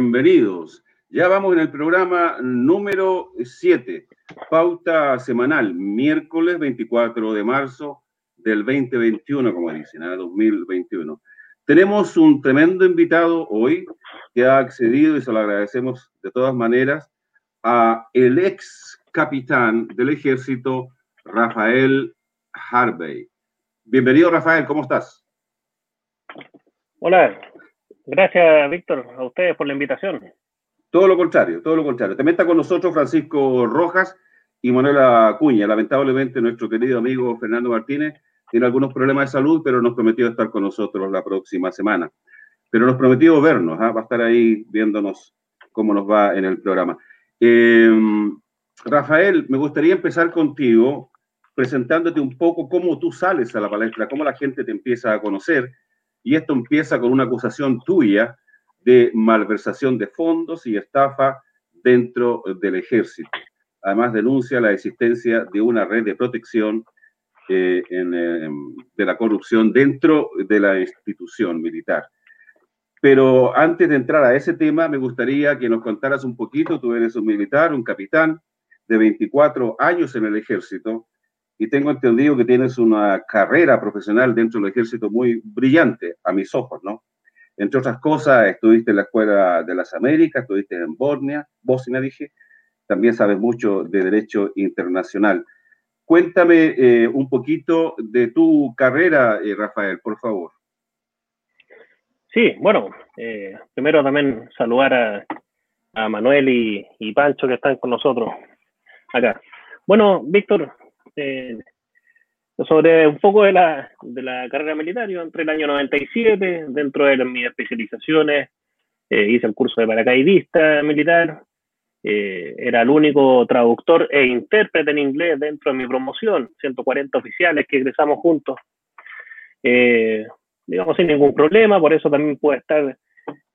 Bienvenidos. Ya vamos en el programa número 7, pauta semanal, miércoles 24 de marzo del 2021, como dicen, a 2021. Tenemos un tremendo invitado hoy que ha accedido y se lo agradecemos de todas maneras a el ex capitán del ejército, Rafael Harvey. Bienvenido, Rafael, ¿cómo estás? Hola, gracias, Víctor, a ustedes por la invitación. Todo lo contrario, todo lo contrario. También está con nosotros Francisco Rojas y Manuela Cuña. Lamentablemente, nuestro querido amigo Fernando Martínez tiene algunos problemas de salud, pero nos prometió estar con nosotros la próxima semana. Pero nos prometió vernos, ¿ah? va a estar ahí viéndonos cómo nos va en el programa. Eh, Rafael, me gustaría empezar contigo presentándote un poco cómo tú sales a la palestra, cómo la gente te empieza a conocer. Y esto empieza con una acusación tuya de malversación de fondos y estafa dentro del ejército. Además, denuncia la existencia de una red de protección eh, de la corrupción dentro de la institución militar. Pero antes de entrar a ese tema, me gustaría que nos contaras un poquito, tú eres un militar, un capitán de 24 años en el ejército, y tengo entendido que tienes una carrera profesional dentro del ejército muy brillante, a mis ojos, ¿no? Entre otras cosas, estuviste en la Escuela de las Américas, estuviste en Bosnia, Bosnia dije, también sabes mucho de derecho internacional. Cuéntame eh, un poquito de tu carrera, eh, Rafael, por favor. Sí, bueno, eh, primero también saludar a, Manuel y, Pancho que están con nosotros acá. Bueno, Víctor, eh, sobre un poco de la, de la carrera militar. Yo entre el año 97, dentro de mis especializaciones, eh, hice el curso de paracaidista militar. Eh, era el único traductor e intérprete en inglés dentro de mi promoción, 140 oficiales que egresamos juntos. Eh, digamos, sin ningún problema, por eso también pude estar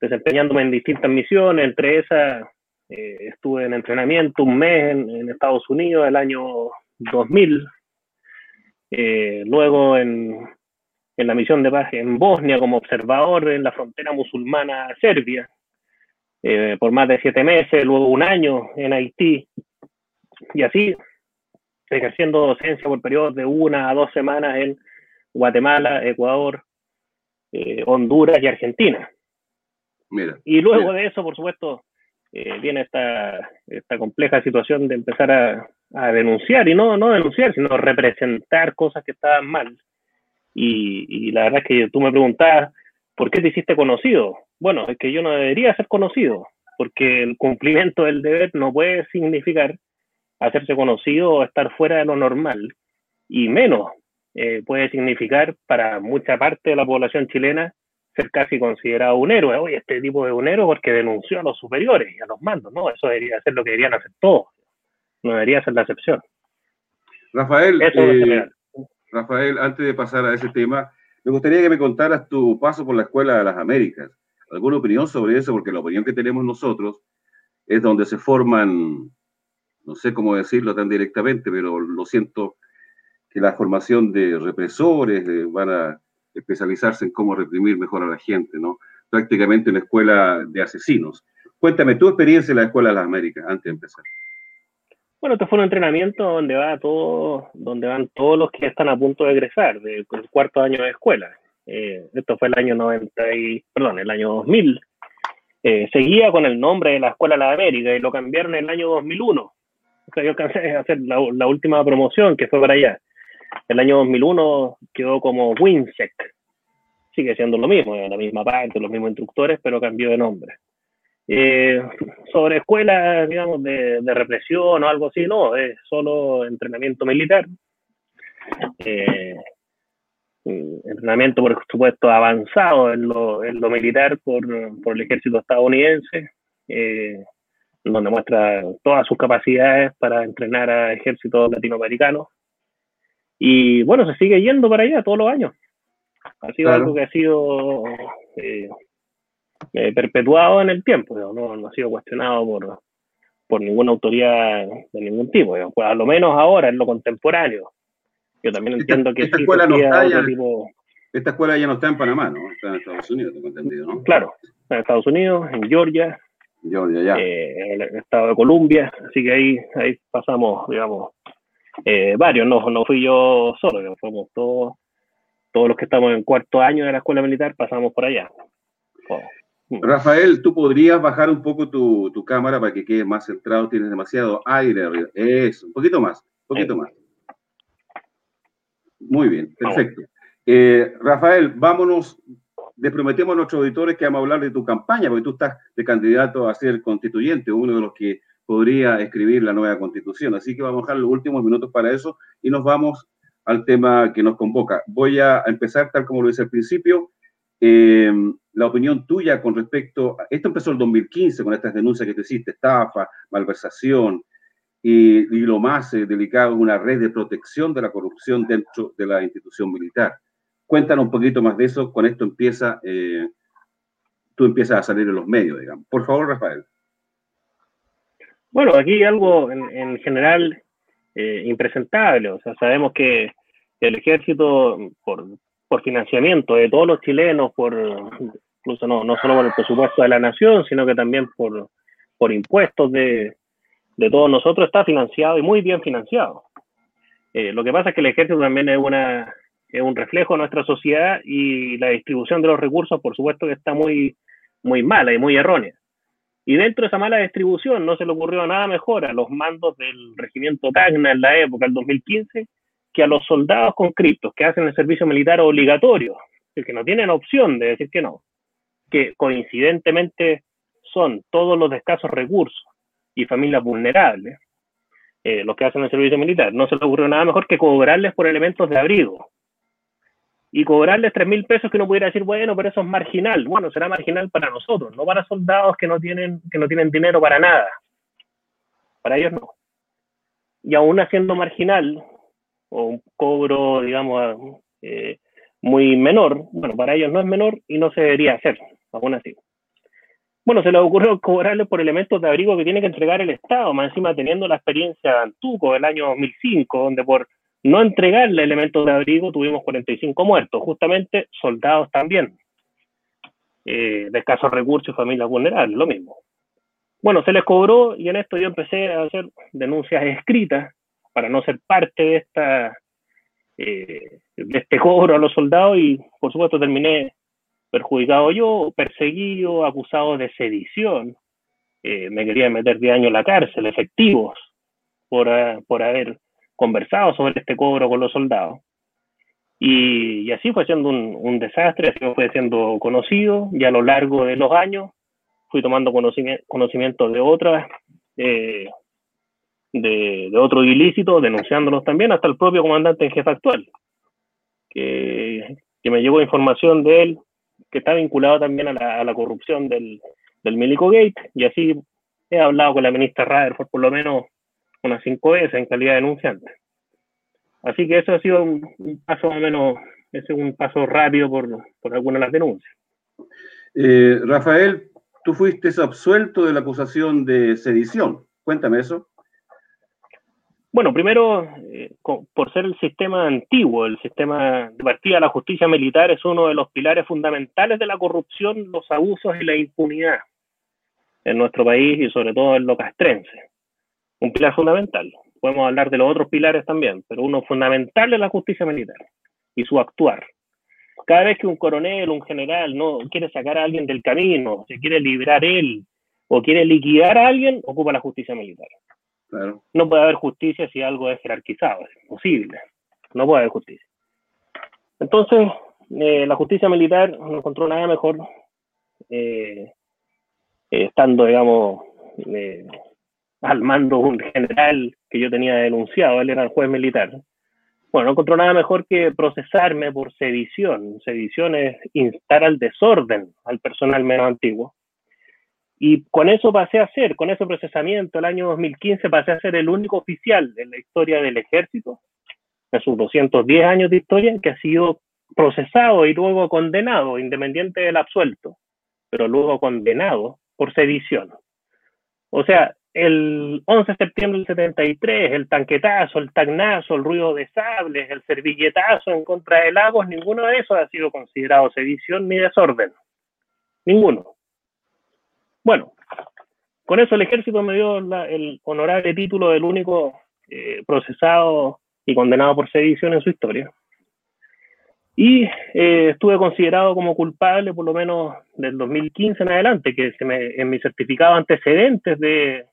desempeñándome en distintas misiones, entre esas estuve en entrenamiento un mes en Estados Unidos el año 2000, eh, luego en, en, la misión de paz en Bosnia como observador en la frontera musulmana serbia eh, por más de siete meses, luego un año en Haití y así ejerciendo docencia por periodos de una a dos semanas en Guatemala, Ecuador, eh, Honduras y Argentina. Mira, y luego de eso, por supuesto, eh, viene esta, esta compleja situación de empezar a, a denunciar, y no, no denunciar, sino representar cosas que estaban mal. Y, y, la verdad es que tú me preguntabas, ¿por qué te hiciste conocido? Bueno, es que yo no debería ser conocido, porque el cumplimiento del deber no puede significar hacerse conocido o estar fuera de lo normal, y menos eh, puede significar para mucha parte de la población chilena ser casi considerado un héroe. Oye, este tipo de un héroe porque denunció a los superiores y a los mandos, ¿no? Eso debería ser lo que deberían hacer todos no debería ser la excepción. Rafael, eh, Rafael, antes de pasar a ese tema, me gustaría que me contaras tu paso por la Escuela de las Américas. ¿Alguna opinión sobre eso? Porque la opinión que tenemos nosotros es donde se forman, no sé cómo decirlo tan directamente, pero lo siento, que la formación de represores eh, van a especializarse en cómo reprimir mejor a la gente, ¿no? Prácticamente una escuela de asesinos. Cuéntame tu experiencia en la Escuela de las Américas, antes de empezar. Bueno, esto fue un entrenamiento donde va todo, donde van todos los que están a punto de egresar del cuarto año de escuela. Eh, esto fue el año 90 y, perdón, el año 2000. Eh, seguía con el nombre de la Escuela de la América y lo cambiaron en el año 2001. O sea, yo alcancé a hacer la, la, última promoción que fue para allá. El año 2001 quedó como WINSEC. Sigue siendo lo mismo, la misma parte, los mismos instructores, pero cambió de nombre. Eh, sobre escuelas, digamos, de, de, represión o algo así, no, es solo entrenamiento militar. Eh, entrenamiento, por supuesto, avanzado en lo, en lo militar por, por, el ejército estadounidense, eh, donde muestra todas sus capacidades para entrenar a ejércitos latinoamericanos. Y bueno, se sigue yendo para allá todos los años. Ha sido claro. algo que ha sido eh, eh, perpetuado en el tiempo, no, no, ha sido cuestionado por, por ninguna autoridad de ningún tipo, pues a lo menos ahora en lo contemporáneo. Yo también entiendo esta, que esta escuela no está ya, tipo... Esta escuela ya no está en Panamá, ¿no? Está en Estados Unidos, tengo entendido, ¿no? Claro, en Estados Unidos, en Georgia, Georgia ya. Eh, en el estado de Columbia, así que ahí, ahí pasamos, digamos, eh, varios, no, no fui yo solo, fuimos todos, todos los que estamos en cuarto año de la escuela militar, pasamos por allá. Oh. Rafael, tú podrías bajar un poco tu, tu, cámara para que quede más centrado, tienes demasiado aire arriba. Eso, un poquito más, un poquito más. Muy bien, perfecto. Eh, Rafael, vámonos, les prometemos a nuestros auditores que vamos a hablar de tu campaña, porque tú estás de candidato a ser constituyente, uno de los que podría escribir la nueva constitución. Así que vamos a dejar los últimos minutos para eso y nos vamos al tema que nos convoca. Voy a empezar tal como lo hice al principio. Eh, la opinión tuya con respecto, a, esto empezó el 2015 con estas denuncias que te hiciste, estafa, malversación, y, y lo más eh, delicado, una red de protección de la corrupción dentro de la institución militar. Cuéntanos un poquito más de eso, con esto empieza, eh, tú empiezas a salir en los medios, digamos. Por favor, Rafael. Bueno, aquí algo en, general eh, impresentable, o sea, sabemos que el ejército, por, por financiamiento de todos los chilenos, por incluso no, no solo por el presupuesto de la nación, sino que también por, por impuestos de, de todos nosotros, está financiado y muy bien financiado. Eh, lo que pasa es que el ejército también es, una, es un reflejo de nuestra sociedad y la distribución de los recursos, por supuesto, que está muy, muy mala y muy errónea. Y dentro de esa mala distribución no se le ocurrió nada mejor a los mandos del regimiento Tacna en la época, el 2015, que a los soldados conscriptos que hacen el servicio militar obligatorio, que no tienen opción de decir que no, que coincidentemente son todos los de escasos recursos y familias vulnerables, eh, los que hacen el servicio militar. No se les ocurrió nada mejor que cobrarles por elementos de abrigo. Y cobrarles tres mil pesos que uno pudiera decir, bueno, pero eso es marginal. Bueno, será marginal para nosotros, no para soldados que no tienen, que no tienen dinero para nada. Para ellos no. Y aún haciendo marginal, o un cobro, digamos, eh, muy menor, bueno, para ellos no es menor y no se debería hacer, aún así. Bueno, se les ocurrió cobrarle por elementos de abrigo que tiene que entregar el Estado, más encima teniendo la experiencia de Antuco del año 2005, donde por no entregarle elementos de abrigo tuvimos 45 muertos, justamente soldados también, eh, de escasos recursos y familias vulnerables, lo mismo. Bueno, se les cobró y en esto yo empecé a hacer denuncias escritas para no ser parte de esta eh, de este cobro a los soldados y por supuesto terminé perjudicado yo, perseguido, acusado de sedición. Eh, me querían meter de años en la cárcel, efectivos, por, uh, por haber conversado sobre este cobro con los soldados. Y, así fue siendo un, desastre, así fue siendo conocido y a lo largo de los años fui tomando conocimiento, de otras eh, de, de otros ilícitos, denunciándolos también hasta el propio comandante en jefe actual, que, que me llegó información de él que está vinculado también a la, a la corrupción del, del Milico Gate, y así he hablado con la ministra Rutherford por lo menos unas cinco veces en calidad de denunciante. Así que eso ha sido un, un paso más o menos, es un paso rápido por, por algunas de las denuncias. Eh, Rafael, tú fuiste absuelto de la acusación de sedición. Cuéntame eso. Bueno, primero, eh, por ser el sistema antiguo, el sistema de partida de la justicia militar es uno de los pilares fundamentales de la corrupción, los abusos y la impunidad en nuestro país y sobre todo en lo castrense. Un pilar fundamental. Podemos hablar de los otros pilares también, pero uno fundamental es la justicia militar y su actuar. Cada vez que un coronel un general no quiere sacar a alguien del camino, se quiere liberar él o quiere liquidar a alguien, ocupa la justicia militar. No puede haber justicia si algo es jerarquizado, es imposible. No puede haber justicia. Entonces, eh, la justicia militar no encontró nada mejor eh, eh, estando, digamos, al mando un general que yo tenía denunciado, él era el juez militar. Bueno, no encontró nada mejor que procesarme por sedición. Sedición es instar al desorden al personal menos antiguo. Y con eso pasé a ser, con ese procesamiento, el año 2015 pasé a ser el único oficial en la historia del ejército, en sus 210 años de historia, que ha sido procesado y luego condenado, independiente del absuelto, pero luego condenado por sedición. O sea, el 11 de septiembre del 73, el tanquetazo, el tagnazo, el ruido de sables, el servilletazo en contra de Lagos, ninguno de esos ha sido considerado sedición ni desorden. Ninguno. Bueno, con eso el ejército me dio el honorable título del único eh, procesado y condenado por sedición en su historia. Y eh, estuve considerado como culpable por lo menos del 2015 en adelante, que en mi certificado antecedentes de,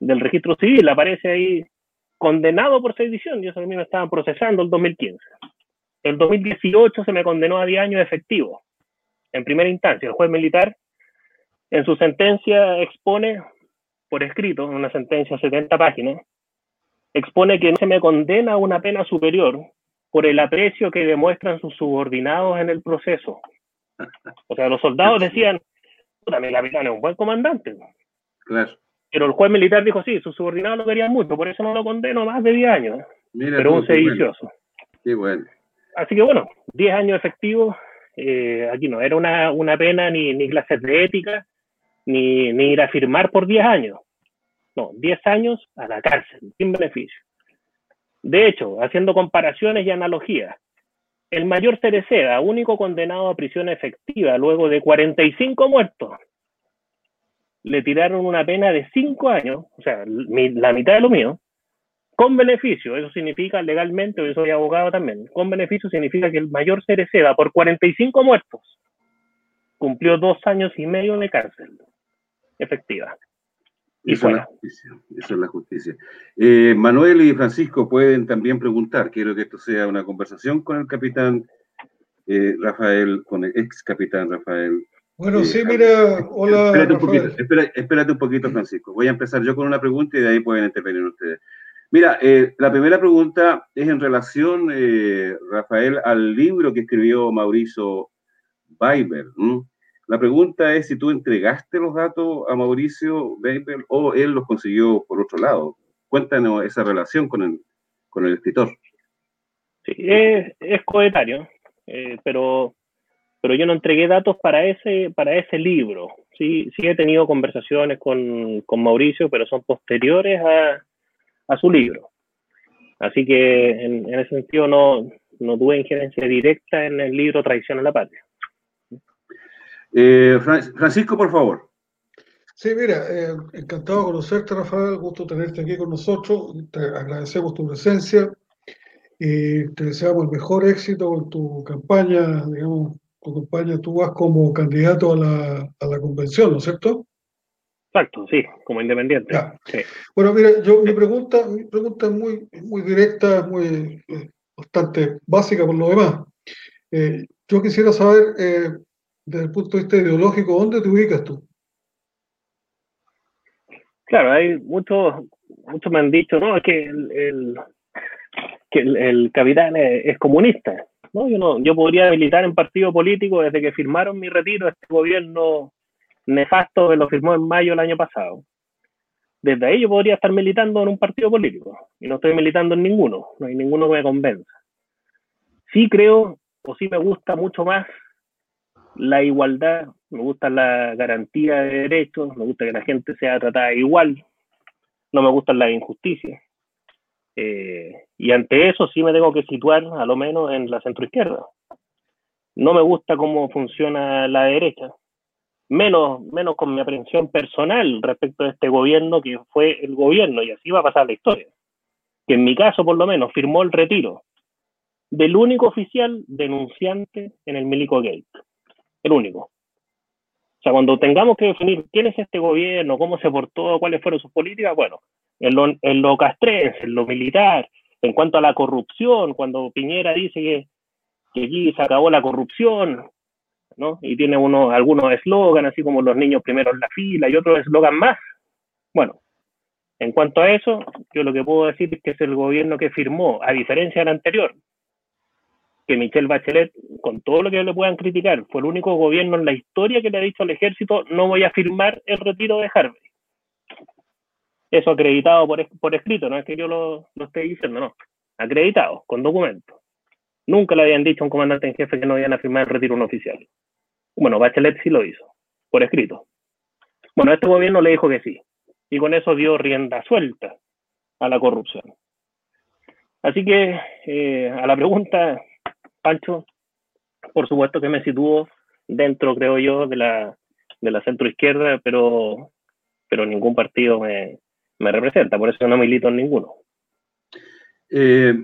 del registro civil aparece ahí condenado por sedición, y eso a mí me estaban procesando el 2015. El 2018 se me condenó a 10 años efectivos. En primera instancia, el juez militar en su sentencia expone, por escrito, una sentencia de 70 páginas, expone que no se me condena a una pena superior por el aprecio que demuestran sus subordinados en el proceso. O sea, los soldados decían, puta, mi capitán es un buen comandante. Claro. Pero el juez militar dijo, sí, sus subordinados lo querían mucho, por eso no lo condeno más de 10 años. pero un sedicioso. Qué bueno. Así que bueno, 10 años efectivos, eh, aquí no era una, una pena ni, ni, clases de ética, ni, ni ir a firmar por 10 años. No, 10 años a la cárcel, sin beneficio. De hecho, haciendo comparaciones y analogías, el mayor Cereceda, único condenado a prisión efectiva luego de 45 muertos, le tiraron una pena de 5 años, o sea, la mitad de lo mío, con beneficio. Eso significa legalmente, yo soy abogado también, con beneficio significa que el mayor Cereceda, por 45 muertos, cumplió dos años y medio de cárcel efectiva. Y eso, es la justicia, eso es la justicia. Eh, Manuel y Francisco pueden también preguntar. Quiero que esto sea una conversación con el capitán eh, Rafael, con el ex capitán Rafael. Bueno, eh, sí, mira, hola. Espérate un, poquito, espérate, un poquito, Francisco. Voy a empezar yo con una pregunta y de ahí pueden intervenir ustedes. Mira, la primera pregunta es en relación, Rafael, al libro que escribió Mauricio Weiber. La pregunta es si tú entregaste los datos a Mauricio Weber o él los consiguió por otro lado. Cuéntanos esa relación con el, con el escritor. Sí, es, es coetario, eh, pero, pero yo no entregué datos para ese, para ese libro. Sí, sí he tenido conversaciones con, con Mauricio, pero son posteriores a, a su libro. Así que en, en, ese sentido no, no tuve injerencia directa en el libro Traición a la Patria. Eh, Francisco, por favor. Sí, mira, eh, encantado de conocerte, Rafael, gusto tenerte aquí con nosotros, te agradecemos tu presencia y te deseamos el mejor éxito en tu campaña, digamos, tu campaña, tú vas como candidato a la, a la convención, ¿no es cierto? Exacto, sí, como independiente. Bueno, mira, yo mi pregunta, mi pregunta es muy, muy directa, muy eh, bastante básica por lo demás. yo quisiera saber desde el punto de vista ideológico, ¿dónde te ubicas tú? Claro, hay muchos, muchos me han dicho, no, es que el, que el, capitán es, comunista. ¿no? Yo, no, yo podría militar en partido político desde que firmaron mi retiro este gobierno nefasto que lo firmó en mayo del año pasado. Desde ahí yo podría estar militando en un partido político y no estoy militando en ninguno, no hay ninguno que me convenza. Sí creo o sí me gusta mucho más la igualdad, me gusta la garantía de derechos, me gusta que la gente sea tratada igual, no me gustan las injusticias. Eh, y ante eso sí me tengo que situar a lo menos en la centroizquierda. No me gusta cómo funciona la derecha, menos, menos con mi aprehensión personal respecto de este gobierno que fue el gobierno, y así va a pasar la historia, que en mi caso por lo menos firmó el retiro del único oficial denunciante en el Milico Gate el único. O sea, cuando tengamos que definir quién es este gobierno, cómo se portó, cuáles fueron sus políticas, bueno, en lo, en lo castrense, en lo militar, en cuanto a la corrupción, cuando Piñera dice que, aquí se acabó la corrupción, ¿no? Y tiene unos, algunos eslogans, así como los niños primero en la fila y otros eslogan más. Bueno, en cuanto a eso, yo lo que puedo decir es que es el gobierno que firmó, a diferencia del anterior, que Michelle Bachelet, con todo lo que le puedan criticar, fue el único gobierno en la historia que le ha dicho al ejército no voy a firmar el retiro de Harvey. Eso acreditado por, por escrito, no es que yo lo, lo esté diciendo, no. Acreditado, con documentos. Nunca le habían dicho a un comandante en jefe que no iban a firmar el retiro un oficial. Bueno, Bachelet sí lo hizo, por escrito. Bueno, este gobierno le dijo que sí. Y con eso dio rienda suelta a la corrupción. Así que eh, a la pregunta Pancho, por supuesto que me sitúo dentro, creo yo, de la, de la centro izquierda, pero, pero ningún partido me, me representa, por eso no milito en ninguno. Eh,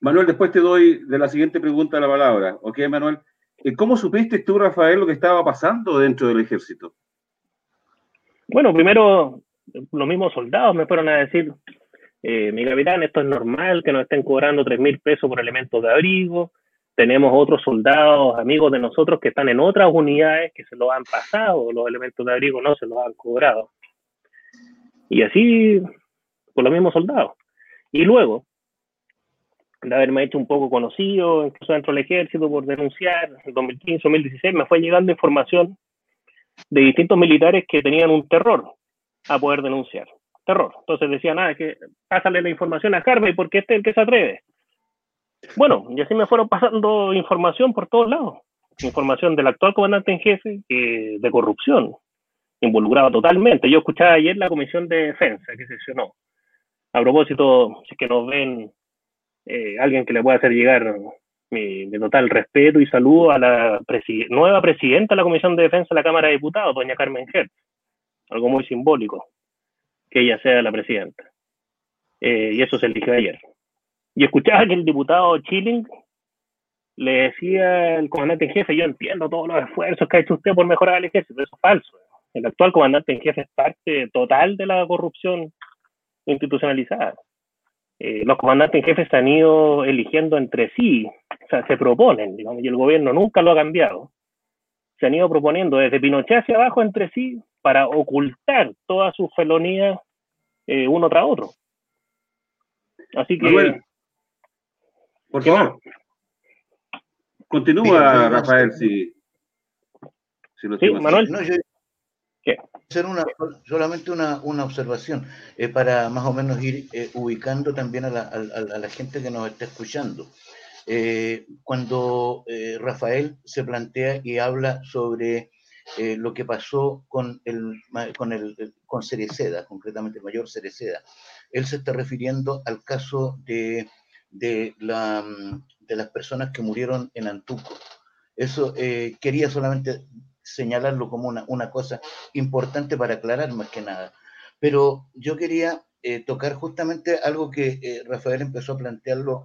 Manuel, después te doy de la siguiente pregunta la palabra. ¿Ok, Manuel? Eh, ¿Cómo supiste tú, Rafael, lo que estaba pasando dentro del ejército? Bueno, primero los mismos soldados me fueron a decir, eh, mi capitán, esto es normal que nos estén cobrando tres mil pesos por elementos de abrigo. Tenemos otros soldados, amigos de nosotros, que están en otras unidades que se lo han pasado, los elementos de abrigo no se los han cobrado. Y así, por los mismos soldados. Y luego, de haberme hecho un poco conocido, incluso dentro del ejército, por denunciar, en 2015, 2016, me fue llegando información de distintos militares que tenían un terror a poder denunciar. Terror. Entonces decían, nada, ah, que pásale la información a Carmen porque este es el que se atreve. Bueno, y así me fueron pasando información por todos lados. Información del actual comandante en jefe de corrupción, involucrado totalmente. Yo escuchaba ayer la comisión de defensa que sesionó. A propósito, si es que nos ven eh, alguien que le pueda hacer llegar mi, total respeto y saludo a la nueva presidenta de la Comisión de Defensa de la Cámara de Diputados, doña Carmen Hertz. Algo muy simbólico, que ella sea la presidenta. Eh, y eso se eligió ayer. Y escuchaba que el diputado Chilling le decía al comandante en jefe, yo entiendo todos los esfuerzos que ha hecho usted por mejorar el ejército, eso es falso. El actual comandante en jefe es parte total de la corrupción institucionalizada. Eh, los comandantes en jefe se han ido eligiendo entre sí, o sea, se proponen, digamos, y el gobierno nunca lo ha cambiado. Se han ido proponiendo desde Pinochet hacia abajo entre sí para ocultar todas sus felonías eh, uno tras otro. Así que por favor. Continúa, Rafael, si, si lo sí, Manuel. No, yo, Hacer una, solamente una, una observación eh, para más o menos ir eh, ubicando también a la, a, a la, gente que nos está escuchando. Eh, cuando Rafael se plantea y habla sobre lo que pasó con el, con el con Cereceda, concretamente el mayor Cereceda, él se está refiriendo al caso de de, la, de las personas que murieron en Antuco. Eso eh, quería solamente señalarlo como una, una, cosa importante para aclarar más que nada. Pero yo quería eh, tocar justamente algo que eh, Rafael empezó a plantearlo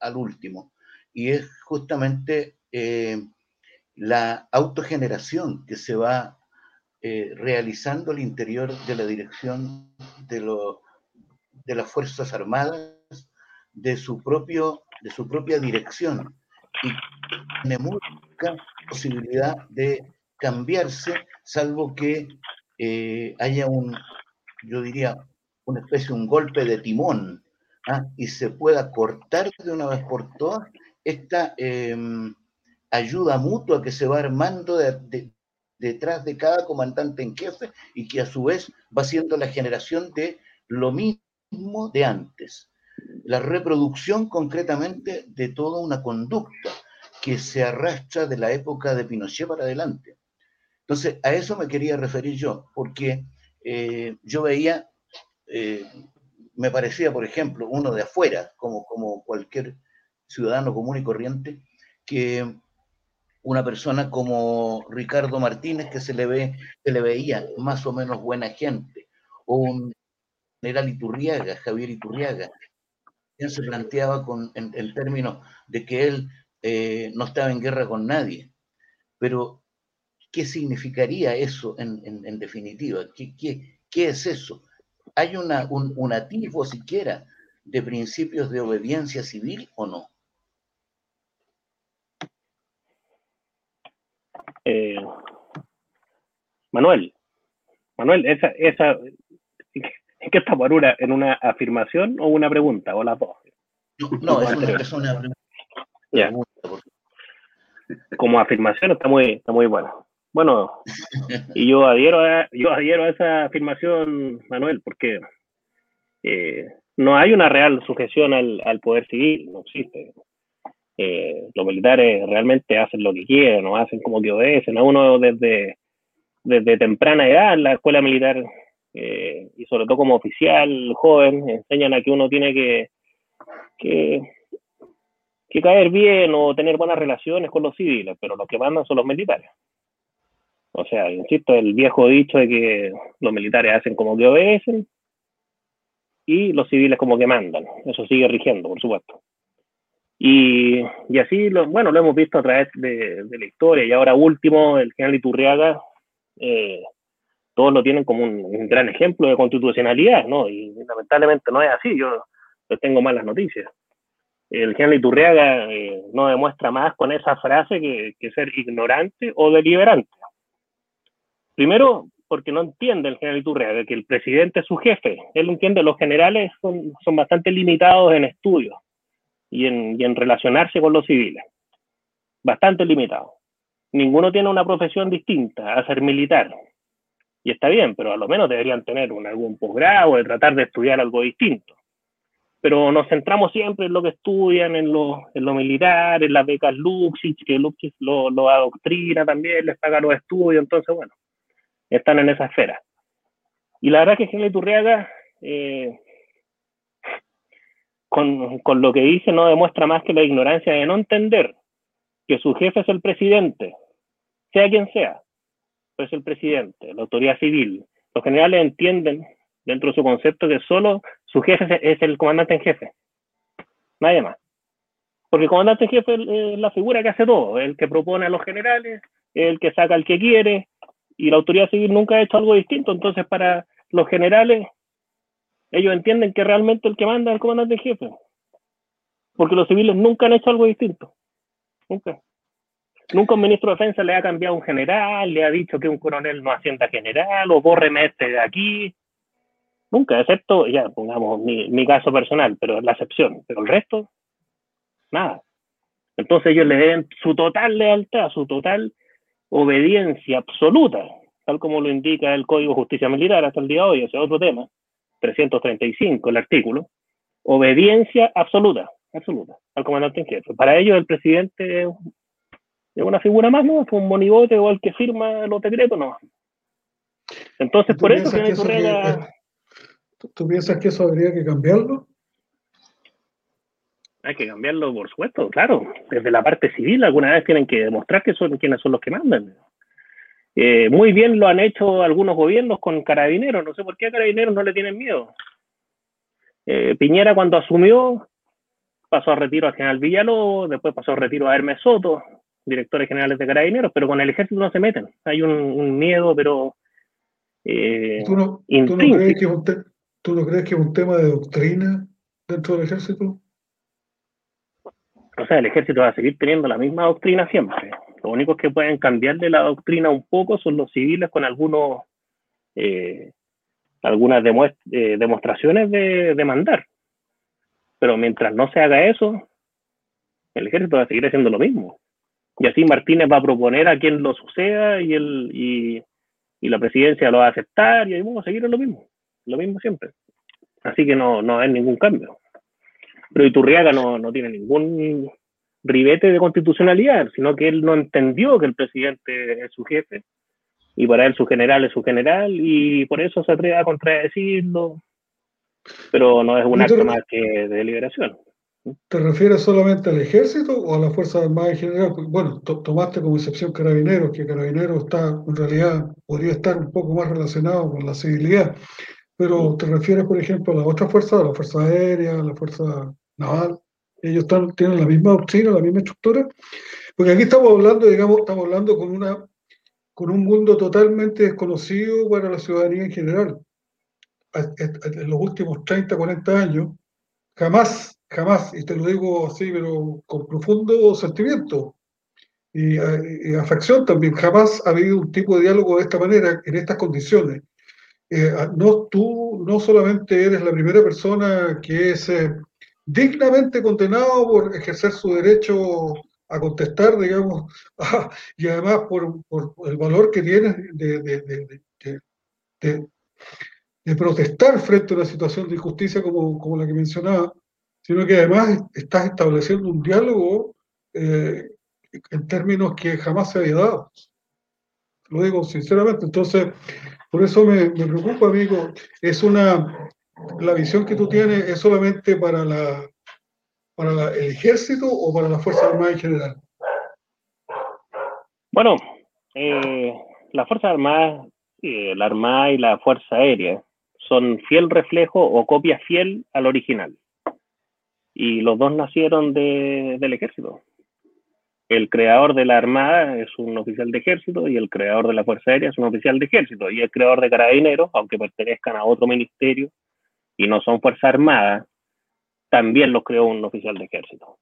al último, y es justamente la autogeneración que se va realizando al interior de la dirección de, lo, de las Fuerzas Armadas de su, propio, de su propia dirección y tiene mucha posibilidad de cambiarse, salvo que eh, haya un, yo diría, una especie, un golpe de timón ¿ah? y se pueda cortar de una vez por todas esta em, ayuda mutua que se va armando detrás de cada comandante en jefe y que a su vez va siendo la generación de lo mismo de antes la reproducción concretamente de toda una conducta que se arrastra de la época de Pinochet para adelante. Entonces, a eso me quería referir yo, porque eh, yo veía, eh, me parecía, por ejemplo, uno de afuera, como, como cualquier ciudadano común y corriente, que una persona como Ricardo Martínez, que se le, ve, se le veía más o menos buena gente, o un general Iturriaga, Javier Iturriaga, se planteaba con, en, términos de que él eh, no estaba en guerra con nadie. Pero, ¿qué significaría eso en, en, definitiva? ¿Qué, ¿Qué, qué, es eso? ¿Hay una, un, un siquiera de principios de obediencia civil o no? Eh, Manuel, Manuel, esa, esa, ¿En qué está por una, en una afirmación o una pregunta? ¿O las dos? No, es, una, es una pregunta. Como afirmación está muy, está muy bueno. Bueno, y yo adhiero a, yo adhiero a esa afirmación, Manuel, porque eh, no hay una real sujeción al, al poder civil, no existe. Eh, los militares realmente hacen lo que quieren, no hacen como que obedecen a uno desde, desde temprana edad en la escuela militar eh, y sobre todo como oficial joven, enseñan a que uno tiene que, que, caer bien o tener buenas relaciones con los civiles, pero los que mandan son los militares. O sea, insisto, el viejo dicho de que los militares hacen como que obedecen y los civiles como que mandan. Eso sigue rigiendo, por supuesto. Y, y así, lo, bueno, lo hemos visto a través de, de, la historia. Y ahora último, el general Iturriaga, eh, todos lo tienen como un, gran ejemplo de constitucionalidad, ¿no? Y lamentablemente no es así. Yo tengo malas noticias. El general Iturriaga eh, no demuestra más con esa frase que, ser ignorante o deliberante. Primero, porque no entiende el general Iturriaga que el presidente es su jefe. Él entiende los generales son, bastante limitados en estudios y en relacionarse con los civiles. Bastante limitados. Ninguno tiene una profesión distinta a ser militar. Y está bien, pero a lo menos deberían tener algún posgrado de tratar de estudiar algo distinto. Pero nos centramos siempre en lo que estudian, en lo, en lo militar, en las becas Luxich, que Luxich lo, lo adoctrina también, les paga los estudios, entonces bueno, están en esa esfera. Y la verdad es que General Iturriaga, eh, con, con, lo que dice, no demuestra más que la ignorancia de no entender que su jefe es el presidente, sea quien sea, es el presidente, la autoridad civil. Los generales entienden dentro de su concepto que solo su jefe es el comandante en jefe, nadie más. Porque el comandante en jefe es la figura que hace todo, el que propone a los generales, el que saca al que quiere, y la autoridad civil nunca ha hecho algo distinto. Entonces, para los generales, ellos entienden que realmente el que manda es el comandante en jefe. Porque los civiles nunca han hecho algo distinto. Nunca. Nunca un ministro de defensa le ha cambiado un general, le ha dicho que un coronel no asienta general, o bórreme este de aquí. Nunca, excepto, ya pongamos mi, caso personal, pero la excepción. Pero el resto, nada. Entonces ellos le deben su total lealtad, su total obediencia absoluta, tal como lo indica el Código de Justicia Militar hasta el día de hoy, ese es otro tema, 335, el artículo, obediencia absoluta, absoluta, al comandante en jefe. Para ellos el presidente es una figura más, ¿no? Es un monigote o el que firma los decretos, no. Entonces, por eso que eso que, ¿Tú piensas que eso habría que cambiarlo? Hay que cambiarlo, por supuesto, claro. Desde la parte civil, alguna vez tienen que demostrar que son quienes son los que mandan. Eh, muy bien lo han hecho algunos gobiernos con carabineros. No sé por qué a carabineros no le tienen miedo. Eh, Piñera, cuando asumió, pasó a retiro a general Villalobos, después pasó a retiro a Hermes Soto, directores generales de carabineros, pero con el ejército no se meten. Hay un, un miedo, pero. Eh, ¿Tú, no, ¿tú, no crees que un ¿Tú no crees que es un tema de doctrina dentro del ejército? o sea, el ejército va a seguir teniendo la misma doctrina siempre. Lo único que pueden cambiarle la doctrina un poco son los civiles con algunos, eh, algunas eh, demostraciones de, de, mandar. Pero mientras no se haga eso, el ejército va a seguir haciendo lo mismo. Y así Martínez va a proponer a quien lo suceda y, el, y, y la presidencia lo va a aceptar y ahí vamos a seguir en lo mismo, lo mismo siempre. Así que no, no hay ningún cambio. Pero Iturriaga no, no tiene ningún ribete de constitucionalidad, sino que él no entendió que el presidente es su jefe y para él su general es su general y por eso se atreve a contradecirlo, pero no es un acto más que de liberación. ¿Te refieres solamente al ejército o a la Fuerza Armada en general? Bueno, to tomaste como excepción carabineros, que carabineros está, en realidad, podría estar un poco más relacionado con la civilidad, pero ¿te refieres, por ejemplo, a la otra fuerza, a la Fuerza Aérea, a la Fuerza Naval? Ellos están, tienen la misma doctrina, la misma estructura. Porque aquí estamos hablando, digamos, estamos hablando con, una, con un mundo totalmente desconocido para la ciudadanía en general. En los últimos 30, 40 años, jamás, jamás, y te lo digo así, pero con profundo sentimiento y, y afección también, jamás ha habido un tipo de diálogo de esta manera, en estas condiciones. Eh, no, tú no solamente eres la primera persona que es eh, dignamente condenado por ejercer su derecho a contestar, digamos, y además por, el valor que tienes de, de, protestar frente a una situación de injusticia como, como, la que mencionaba, sino que además estás estableciendo un diálogo eh, en términos que jamás se había dado. Lo digo sinceramente, entonces, por eso me, preocupa, amigo, es una, la visión que tú tienes es solamente para, la, para la, el ejército o para la Fuerza Armada en general? Bueno, eh, Fuerzas Armadas, eh, la Armada y la Fuerza Aérea son fiel reflejo o copia fiel al original. Y los dos nacieron del ejército. El creador de la Armada es un oficial de ejército y el creador de la Fuerza Aérea es un oficial de ejército. Y el creador de Carabineros, aunque pertenezcan a otro ministerio y no son Fuerza Armada, también los creó un oficial de ejército.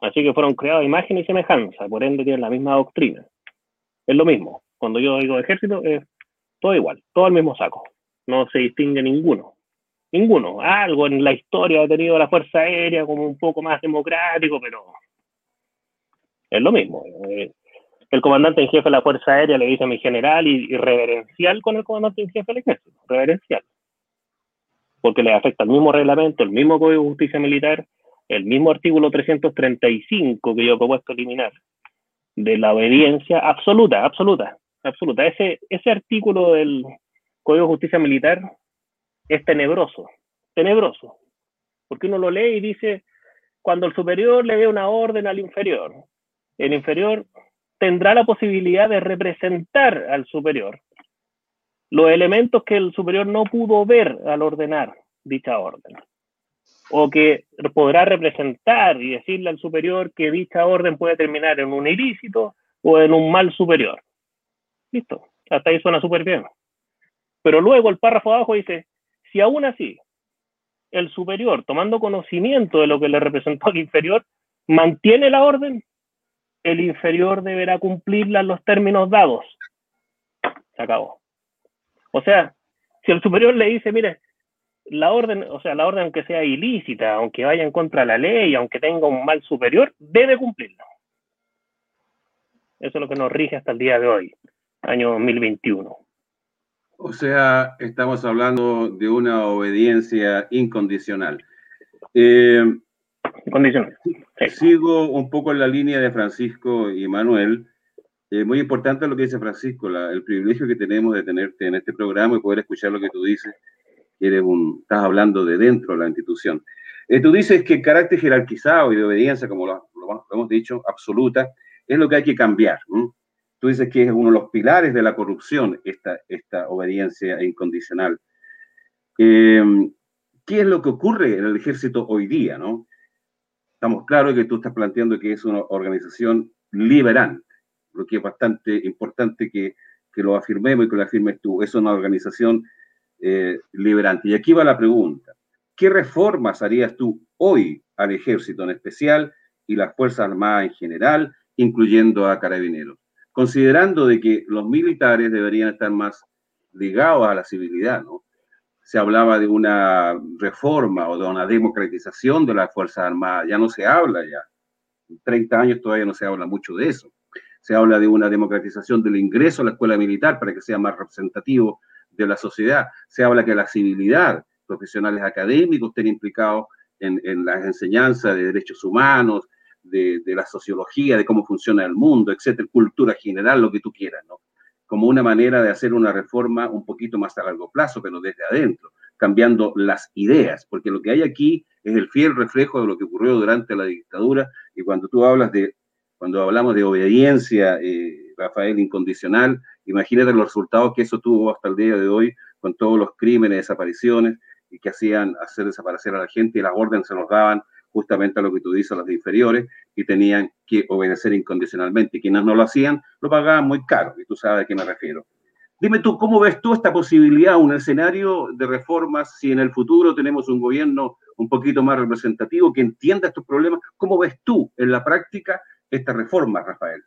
Así que fueron creados imagen y semejanza, por ende tienen la misma doctrina. Es lo mismo. Cuando yo digo ejército, es todo igual, todo el mismo saco. No se distingue ninguno. Ninguno. Algo en la historia ha tenido la Fuerza Aérea como un poco más democrático, pero es lo mismo. Eh, el comandante en jefe de la Fuerza Aérea le dice a mi general y, reverencial con el comandante en jefe del ejército. Reverencial. Porque le afecta el mismo reglamento, el mismo Código de Justicia Militar, el mismo artículo 335 que yo he propuesto eliminar, de la obediencia absoluta, absoluta, absoluta. Ese, ese artículo del Código de Justicia Militar es tenebroso, tenebroso, porque uno lo lee y dice, cuando el superior le dé una orden al inferior, el inferior tendrá la posibilidad de representar al superior los elementos que el superior no pudo ver al ordenar dicha orden o que podrá representar y decirle al superior que dicha orden puede terminar en un ilícito o en un mal superior. Listo, hasta ahí suena súper bien. Pero luego el párrafo abajo dice, si aún así el superior, tomando conocimiento de lo que le representó al inferior, mantiene la orden, el inferior deberá cumplirla en los términos dados. Se acabó. O sea, si el superior le dice, mire, la orden, o sea, la orden aunque sea ilícita, aunque vaya en contra de la ley, aunque tenga un mal superior, debe cumplirlo. Eso es lo que nos rige hasta el día de hoy, año 2021. O sea, estamos hablando de una obediencia incondicional. Eh, incondicional. Sigo un poco en la línea de Francisco y Manuel. Eh, muy importante lo que dice Francisco, el privilegio que tenemos de tenerte en este programa y poder escuchar lo que tú dices eres un, estás hablando de dentro de la institución. Eh, tú dices que el carácter jerarquizado y de obediencia, como lo, hemos dicho, absoluta, es lo que hay que cambiar. Tú dices que es uno de los pilares de la corrupción esta, esta obediencia incondicional. Eh, ¿Qué es lo que ocurre en el ejército hoy día? ¿no? Estamos claros que tú estás planteando que es una organización liberante, lo que es bastante importante que, que lo afirmemos y que lo afirmes tú. Es una organización eh, liberante. Y aquí va la pregunta. ¿Qué reformas harías tú hoy al ejército en especial y las Fuerzas Armadas en general, incluyendo a carabineros? Considerando de que los militares deberían estar más ligados a la civilidad, ¿no? Se hablaba de una reforma o de una democratización de las Fuerzas Armadas, ya no se habla ya. En 30 años todavía no se habla mucho de eso. Se habla de una democratización del ingreso a la escuela militar para que sea más representativo de la sociedad. Se habla que la civilidad, profesionales académicos estén implicados en, en las enseñanzas de derechos humanos, de, la sociología, de cómo funciona el mundo, etcétera, cultura general, lo que tú quieras, ¿no? Como una manera de hacer una reforma un poquito más a largo plazo, pero desde adentro, cambiando las ideas, porque lo que hay aquí es el fiel reflejo de lo que ocurrió durante la dictadura, y cuando tú hablas de, cuando hablamos de obediencia, eh, Rafael, incondicional, Imagínate los resultados que eso tuvo hasta el día de hoy con todos los crímenes, desapariciones y que hacían hacer desaparecer a la gente y las órdenes se nos daban justamente a lo que tú dices, a los inferiores, y tenían que obedecer incondicionalmente. Quienes no lo hacían, lo pagaban muy caro, y tú sabes a qué me refiero. Dime tú, ¿cómo ves tú esta posibilidad, un escenario de reformas, si en el futuro tenemos un gobierno un poquito más representativo que entienda estos problemas? ¿Cómo ves tú en la práctica esta reforma, Rafael?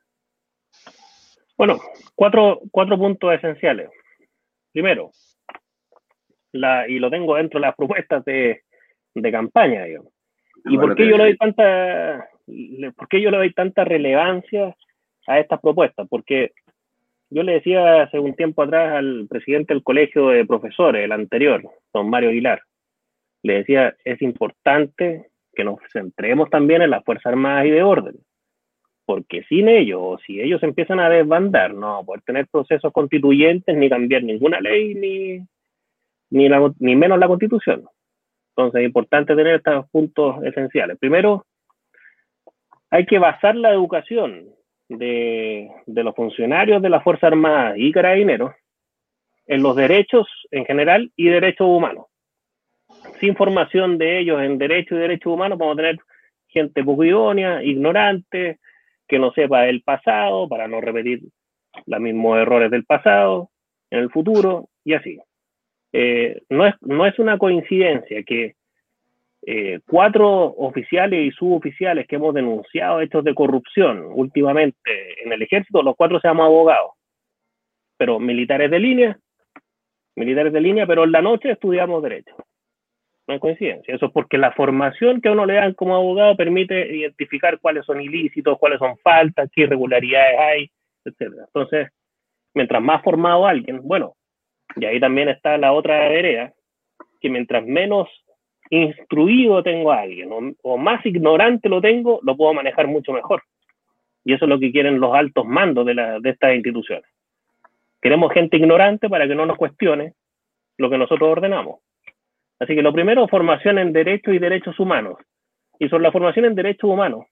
Bueno, cuatro, cuatro puntos esenciales. Primero, la, y lo tengo dentro de las propuestas de, de campaña, digamos. ¿Y por qué, yo le doy tanta, por qué yo le doy tanta relevancia a estas propuestas? Porque yo le decía hace un tiempo atrás al presidente del colegio de profesores, el anterior, don Mario Aguilar, le decía, es importante que nos centremos también en las Fuerzas Armadas y de orden porque sin ellos, si ellos empiezan a desbandar, no va a poder tener procesos constituyentes ni cambiar ninguna ley, ni, ni, ni menos la constitución. Entonces es importante tener estos puntos esenciales. Primero, hay que basar la educación de, los funcionarios de la Fuerza Armada y Carabineros en los derechos en general y derechos humanos. Sin formación de ellos en derechos y derechos humanos, vamos a tener gente idónea, ignorante, que no sepa el pasado para no repetir los mismos errores del pasado en el futuro y así. Eh, no, es, no es una coincidencia que eh, cuatro oficiales y suboficiales que hemos denunciado hechos de corrupción últimamente en el ejército, los cuatro seamos abogados, pero militares de línea, militares de línea, pero en la noche estudiamos derecho. No es coincidencia. Eso es porque la formación que a uno le dan como abogado permite identificar cuáles son ilícitos, cuáles son faltas, qué irregularidades hay, etc. Entonces, mientras más formado alguien, bueno, y ahí también está la otra vereda, que mientras menos instruido tengo a alguien o, más ignorante lo tengo, lo puedo manejar mucho mejor. Y eso es lo que quieren los altos mandos de, la, de estas instituciones. Queremos gente ignorante para que no nos cuestione lo que nosotros ordenamos. Así que lo primero, formación en derechos y derechos humanos. Y sobre la formación en derechos humanos,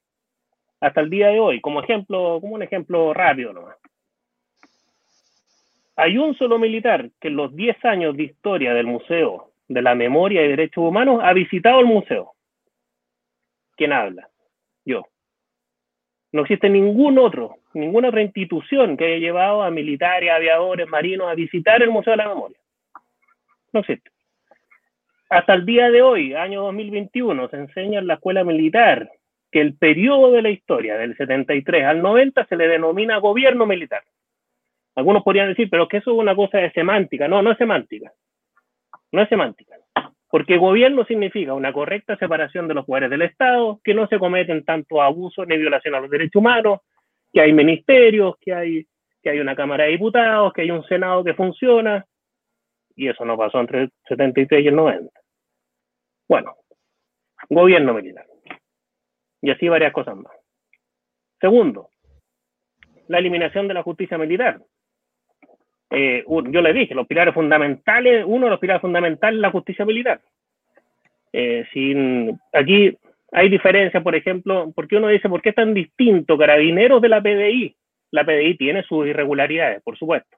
hasta el día de hoy, como ejemplo, como un ejemplo rápido nomás. Hay un solo militar que en los 10 años de historia del Museo de la Memoria y Derechos Humanos ha visitado el museo. ¿Quién habla? Yo. No existe ningún otro, ninguna otra institución que haya llevado a militares, aviadores, marinos a visitar el Museo de la Memoria. No existe. Hasta el día de hoy, año 2021, se enseña en la escuela militar que el periodo de la historia, del 73 al 90, se le denomina gobierno militar. Algunos podrían decir, pero que eso es una cosa de semántica. No, no es semántica. No es semántica. Porque gobierno significa una correcta separación de los poderes del Estado, que no se cometen tanto abusos ni violación a los derechos humanos, que hay ministerios, que hay, que hay una Cámara de Diputados, que hay un Senado que funciona. Y eso no pasó entre el 73 y el 90. Bueno, gobierno militar. Y así varias cosas más. Segundo, la eliminación de la justicia militar. Eh, yo le dije, los pilares fundamentales, uno de los pilares fundamentales es la justicia militar. Eh, sin, aquí hay diferencia, por ejemplo, porque uno dice, ¿por qué es tan distinto carabineros de la PDI? La PDI tiene sus irregularidades, por supuesto,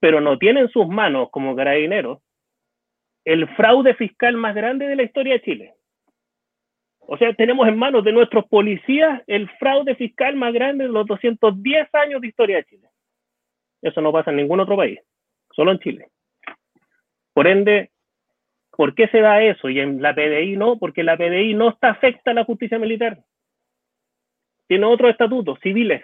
pero no tiene en sus manos como carabineros el fraude fiscal más grande de la historia de Chile. O sea, tenemos en manos de nuestros policías el fraude fiscal más grande de los 210 años de historia de Chile. Eso no pasa en ningún otro país, solo en Chile. Por ende, ¿por qué se da eso? Y en la PDI no, porque la PDI no está afecta a la justicia militar. Tiene otros estatutos civiles,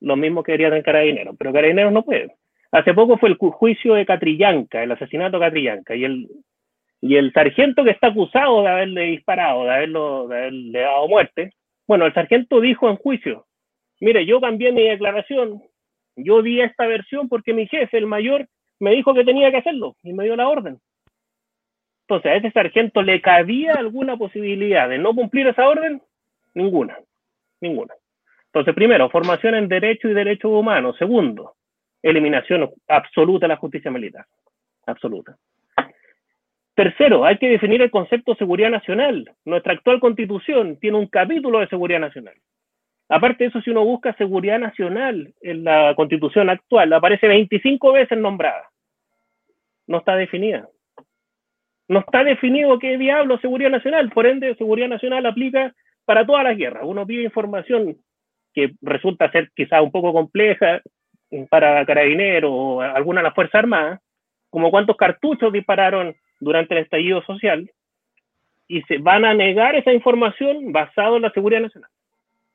lo mismo que debería tener Carabineros, pero Carabineros no puede. Hace poco fue el juicio de Catrillanca, el asesinato de Catrillanca, y el, y el sargento que está acusado de haberle disparado, de, haberlo, de haberle dado muerte, bueno, el sargento dijo en juicio, mire, yo cambié mi declaración, yo di esta versión porque mi jefe, el mayor, me dijo que tenía que hacerlo y me dio la orden. Entonces, ¿a ese sargento le cabía alguna posibilidad de no cumplir esa orden? Ninguna, ninguna. Entonces, primero, formación en derecho y derechos humanos. Segundo, eliminación absoluta de la justicia militar. Absoluta. Tercero, hay que definir el concepto de seguridad nacional. Nuestra actual constitución tiene un capítulo de seguridad nacional. Aparte de eso, si uno busca seguridad nacional en la constitución actual, aparece 25 veces nombrada. No está definida. No está definido qué diablo seguridad nacional. Por ende, seguridad nacional aplica para todas las guerras. Uno pide información que resulta ser quizá un poco compleja, para carabineros o alguna de las Fuerzas Armadas, como cuántos cartuchos dispararon durante el estallido social, y se van a negar esa información basado en la seguridad nacional.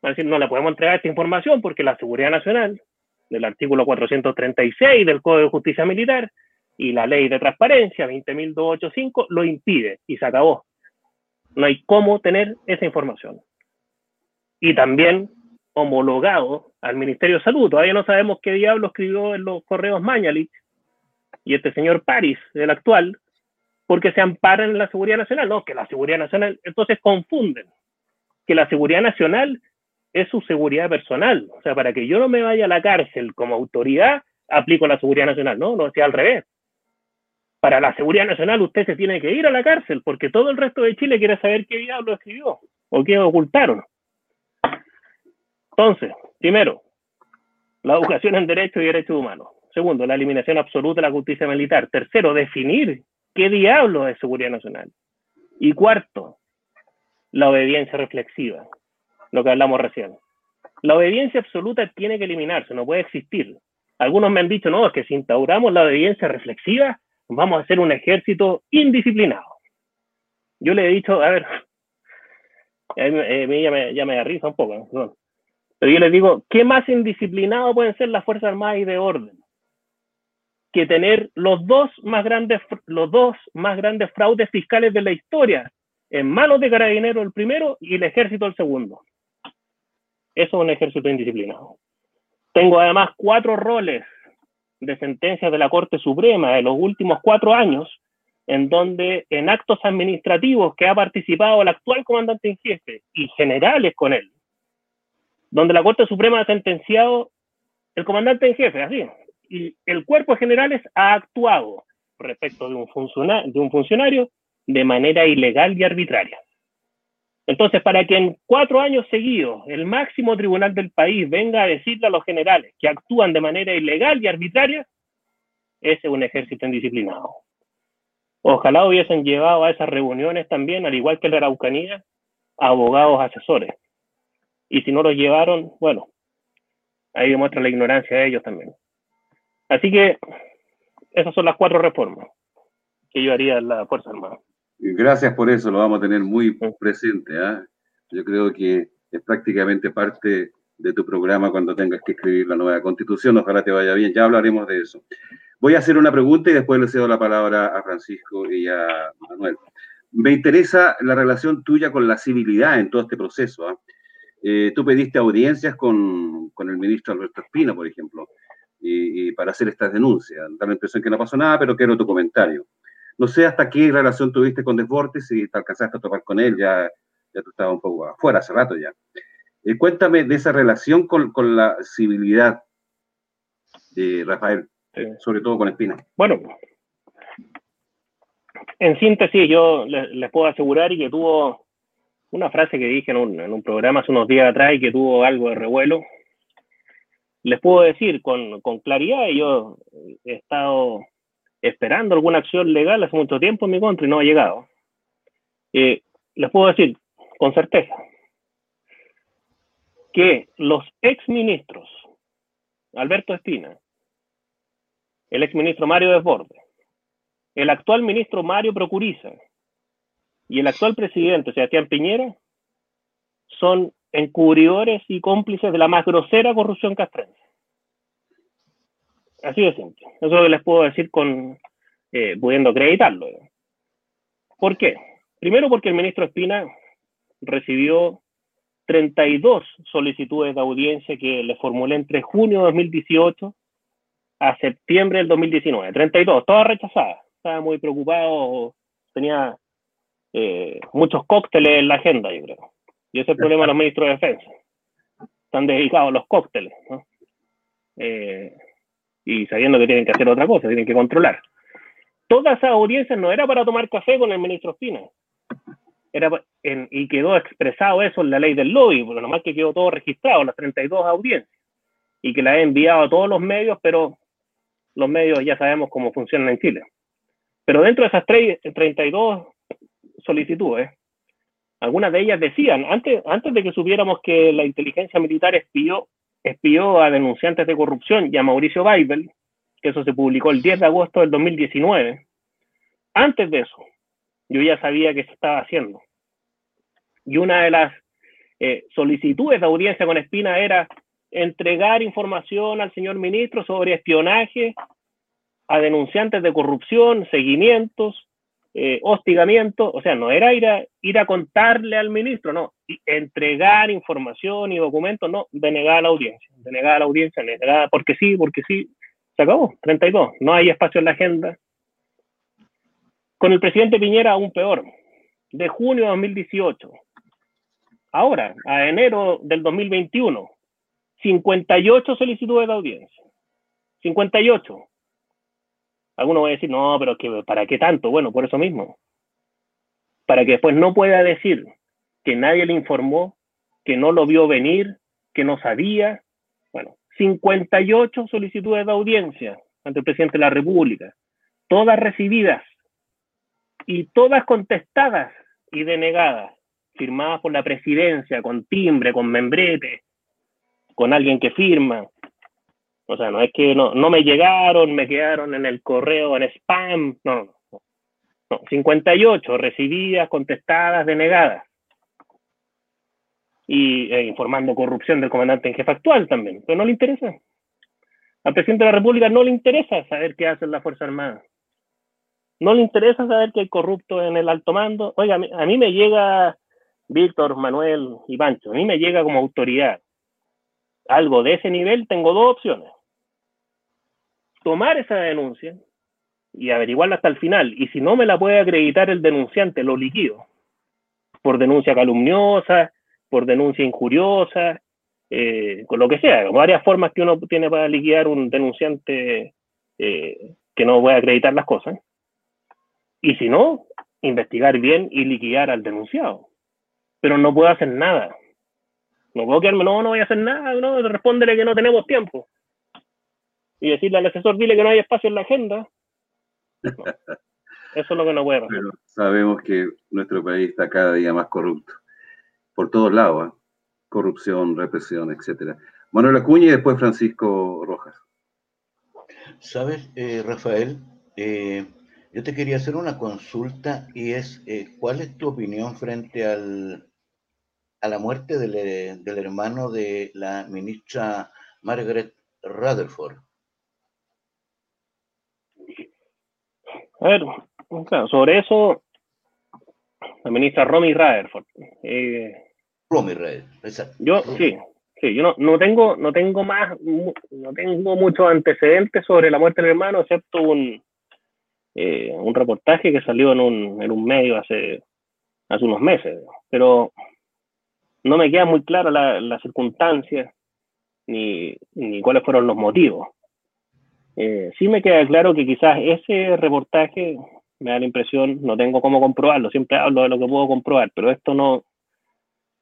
Decir, no le podemos entregar esta información porque la seguridad nacional, del artículo 436 del Código de Justicia Militar y la ley de transparencia 20.285 lo impide y se acabó. No hay cómo tener esa información. Y también homologado al Ministerio de Salud. Todavía no sabemos qué diablo escribió en los correos Mañalich y este señor París, el actual, porque se amparan en la seguridad nacional. No, que la seguridad nacional, entonces confunden que la seguridad nacional es su seguridad personal. O sea, para que yo no me vaya a la cárcel como autoridad, aplico la seguridad nacional. No, no, sea al revés. Para la seguridad nacional usted se tiene que ir a la cárcel porque todo el resto de Chile quiere saber qué diablo escribió o qué ocultaron. Entonces, primero, la educación en derecho y derechos humanos. Segundo, la eliminación absoluta de la justicia militar. Tercero, definir qué diablo es seguridad nacional. Y cuarto, la obediencia reflexiva, lo que hablamos recién. La obediencia absoluta tiene que eliminarse, no puede existir. Algunos me han dicho, no, es que si instauramos la obediencia reflexiva, vamos a hacer un ejército indisciplinado. Yo le he dicho, a ver, a mí ya me, ya me da risa un poco, pero yo les digo, ¿qué más indisciplinado pueden ser las Fuerzas Armadas y de orden? Que tener los dos más grandes, los dos más grandes fraudes fiscales de la historia en manos de Carabineros el primero y el ejército el segundo. Eso es un ejército indisciplinado. Tengo además cuatro roles de sentencias de la Corte Suprema de los últimos cuatro años, en donde en actos administrativos que ha participado el actual comandante en jefe y generales con él, donde la Corte Suprema ha sentenciado el comandante en jefe, así, y el cuerpo de generales ha actuado respecto de un, de un funcionario de manera ilegal y arbitraria. Entonces, para que en cuatro años seguidos el máximo tribunal del país venga a decirle a los generales que actúan de manera ilegal y arbitraria, ese es un ejército indisciplinado. Ojalá hubiesen llevado a esas reuniones también, al igual que la Araucanía, abogados asesores. Y si no los llevaron, bueno, ahí demuestra la ignorancia de ellos también. Así que esas son las cuatro reformas que yo haría en la Fuerza Armada. Gracias por eso, lo vamos a tener muy presente. ¿ah? Yo creo que es prácticamente parte de tu programa cuando tengas que escribir la nueva constitución. Ojalá te vaya bien, ya hablaremos de eso. Voy a hacer una pregunta y después le cedo la palabra a Francisco y a Manuel. Me interesa la relación tuya con la civilidad en todo este proceso. ¿ah? Eh, tú pediste audiencias con, con, el ministro Alberto Espina, por ejemplo, y, y para hacer estas denuncias. Da la impresión que no pasó nada, pero quiero tu comentario. No sé hasta qué relación tuviste con Desbordes, si te alcanzaste a topar con él, ya, ya tú estabas un poco afuera hace rato ya. Eh, cuéntame de esa relación con, con, la civilidad de Rafael, sobre todo con Espina. Bueno, en síntesis, yo les, les, puedo asegurar y que tuvo una frase que dije en un, en un programa hace unos días atrás y que tuvo algo de revuelo. Les puedo decir con, con claridad, yo he estado esperando alguna acción legal hace mucho tiempo en mi contra y no ha llegado. Les puedo decir con certeza que los exministros, Alberto Espina, el exministro Mario Desbordes, el actual ministro Mario Procuriza y el actual presidente Sebastián Piñera son encubridores y cómplices de la más grosera corrupción castrense. Así de simple. Eso es lo que les puedo decir con eh, pudiendo acreditarlo. ¿Por qué? Primero porque el ministro Espina recibió 32 solicitudes de audiencia que le formulé entre junio de 2018 a septiembre del 2019. 32, todas rechazadas. Estaba muy preocupado, tenía eh, muchos cócteles en la agenda, yo creo. Y ese es el problema de los ministros de defensa. Están dedicados a los cócteles. ¿no? Eh, y sabiendo que tienen que hacer otra cosa, tienen que controlar. Toda esa audiencia no era para tomar café con el ministro Espina. Era en, y quedó expresado eso en la ley del lobby, porque nomás que quedó todo registrado, las 32 audiencias, y que la he enviado a todos los medios, pero los medios ya sabemos cómo funcionan en Chile. Pero dentro de esas 32 solicitudes, algunas de ellas decían, antes, antes de que supiéramos que la inteligencia militar espió espió a denunciantes de corrupción y a Mauricio Weibel, que eso se publicó el 10 de agosto del 2019. Antes de eso, yo ya sabía que se estaba haciendo. Y una de las eh, solicitudes de audiencia con Espina era entregar información al señor ministro sobre espionaje a denunciantes de corrupción, seguimientos, eh, hostigamiento, o sea, no era ir a, ir a contarle al ministro, no, entregar información y documentos, no, denegar a la audiencia, denegar a la audiencia, denegar, porque sí, porque sí, se acabó, 32, no hay espacio en la agenda. Con el presidente Piñera aún peor, de junio de 2018, ahora, a enero del 2021, 58 solicitudes de audiencia, 58, Algunos van a decir, no, pero que, ¿para qué tanto? Bueno, por eso mismo. Para que después no pueda decir que nadie le informó, que no lo vio venir, que no sabía, bueno, 58 solicitudes de audiencia ante el presidente de la República, todas recibidas y todas contestadas y denegadas, firmadas por la presidencia, con timbre, con membrete, con alguien que firma. O sea, no es que no, me llegaron, me quedaron en el correo, en spam, no, no, no. 58 recibidas, contestadas, denegadas. Y eh, informando corrupción del comandante en jefe actual también, pero no le interesa. Al presidente de la República no le interesa saber qué hace la Fuerza Armada. No le interesa saber que hay corrupto en el alto mando. Oiga, a mí, me llega Víctor, Manuel y Pancho, a mí me llega como autoridad. Algo de ese nivel, tengo dos opciones. Tomar esa denuncia y averiguarla hasta el final. Y si no me la puede acreditar el denunciante, lo liquido. Por denuncia calumniosa, por denuncia injuriosa, eh, con lo que sea, varias formas que uno tiene para liquidar un denunciante eh, que no puede acreditar las cosas. Y si no, investigar bien y liquidar al denunciado. Pero no puedo hacer nada. No puedo quedarme, no, no voy a hacer nada, no, respóndele que no tenemos tiempo. Y decirle al asesor, dile que no hay espacio en la agenda. Eso es lo que no puedo hacer. Pero sabemos que nuestro país está cada día más corrupto. Por todos lados. ¿eh? corrupción, represión, etcétera. Manuel Acuña y después Francisco Rojas. Sabes, eh, Rafael, eh, yo te quería hacer una consulta y es, eh, ¿cuál es tu opinión frente al, a la muerte del, del hermano de la ministra Margaret Rutherford? A ver, claro, sobre eso, la ministra Romy Rutherford. Eh, yo sí, sí, yo no, no tengo, no tengo más, no tengo muchos antecedentes sobre la muerte del hermano, excepto un, eh, un reportaje que salió en un, en un medio hace, hace unos meses, pero no me queda muy claro las la circunstancias ni, ni cuáles fueron los motivos. Eh, sí me queda claro que quizás ese reportaje me da la impresión, no tengo cómo comprobarlo, siempre hablo de lo que puedo comprobar, pero esto no,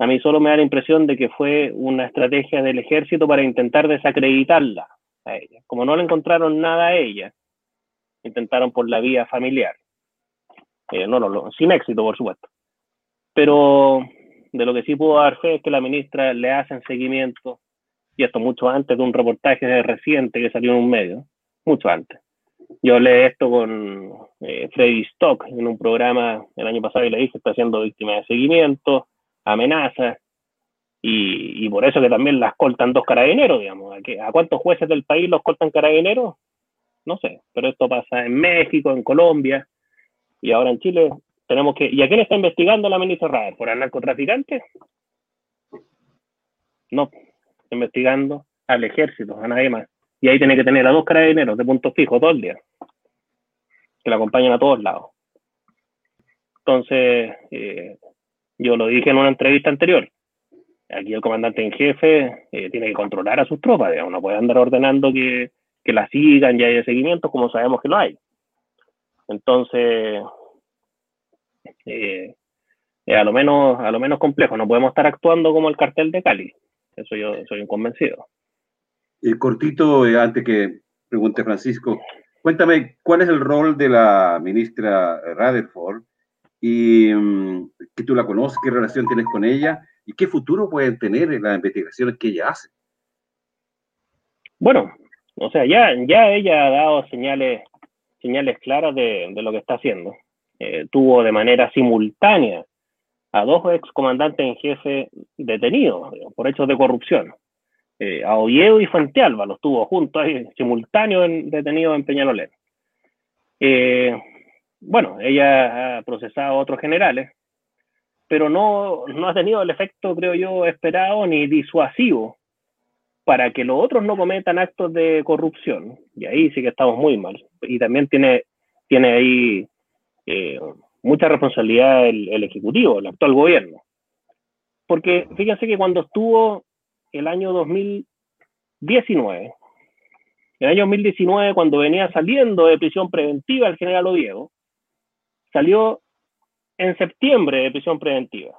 a mí solo me da la impresión de que fue una estrategia del ejército para intentar desacreditarla a ella. Como no le encontraron nada a ella, intentaron por la vía familiar. Eh, no, no, sin éxito, por supuesto. Pero de lo que sí puedo dar fe es que la ministra le hacen seguimiento, y esto mucho antes de un reportaje reciente que salió en un medio, mucho antes. Yo leí esto con eh, Freddy Stock en un programa el año pasado y le dije, está siendo víctima de seguimiento, amenazas, y, por eso que también las cortan dos carabineros, digamos. ¿A, ¿A cuántos jueces del país los cortan carabineros? No sé, pero esto pasa en México, en Colombia, y ahora en Chile tenemos que... ¿Y a quién está investigando la ministra Rader? ¿Por el narcotraficante? No, investigando al ejército, a nadie más. Y ahí tiene que tener a dos carabineros de punto fijo todo el día, que la acompañan a todos lados. Entonces, eh, yo lo dije en una entrevista anterior. Aquí el comandante en jefe eh, tiene que controlar a sus tropas, digamos, no puede andar ordenando que, que la sigan y haya seguimiento como sabemos que lo hay. Entonces, eh, a lo menos a lo menos complejo. No podemos estar actuando como el cartel de Cali. Eso yo soy un convencido. Cortito, eh, antes que pregunte Francisco, cuéntame cuál es el rol de la ministra Rutherford y mm, que tú la conoces, qué relación tienes con ella y qué futuro pueden tener en las investigaciones que ella hace. Bueno, o sea, ya, ya ella ha dado señales, señales claras de, lo que está haciendo. Eh, tuvo de manera simultánea a dos excomandantes en jefe detenidos por hechos de corrupción. Eh, a Oviedo y Fuentealba los tuvo juntos simultáneos detenidos en Peñalolén. Eh, bueno, ella ha procesado a otros generales, pero no, no ha tenido el efecto, creo yo, esperado ni disuasivo para que los otros no cometan actos de corrupción. Y ahí sí que estamos muy mal. Y también tiene, tiene ahí eh, mucha responsabilidad el, el, Ejecutivo, el actual gobierno. Porque fíjense que cuando estuvo el año 2019, el año 2019, cuando venía saliendo de prisión preventiva el general Oviedo, salió en septiembre de prisión preventiva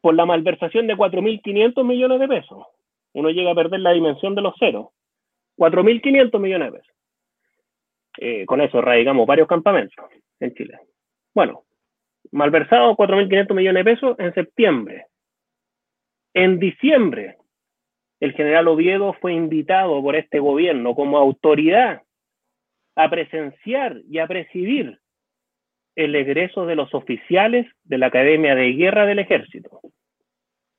por la malversación de 4.500 millones de pesos. uno llega a perder la dimensión de los ceros. 4.500 millones de pesos. Eh, con eso erradicamos varios campamentos en Chile. Bueno, malversado 4.500 millones de pesos en septiembre. En diciembre, el general Oviedo fue invitado por este gobierno como autoridad a presenciar y a presidir el egreso de los oficiales de la Academia de Guerra del Ejército.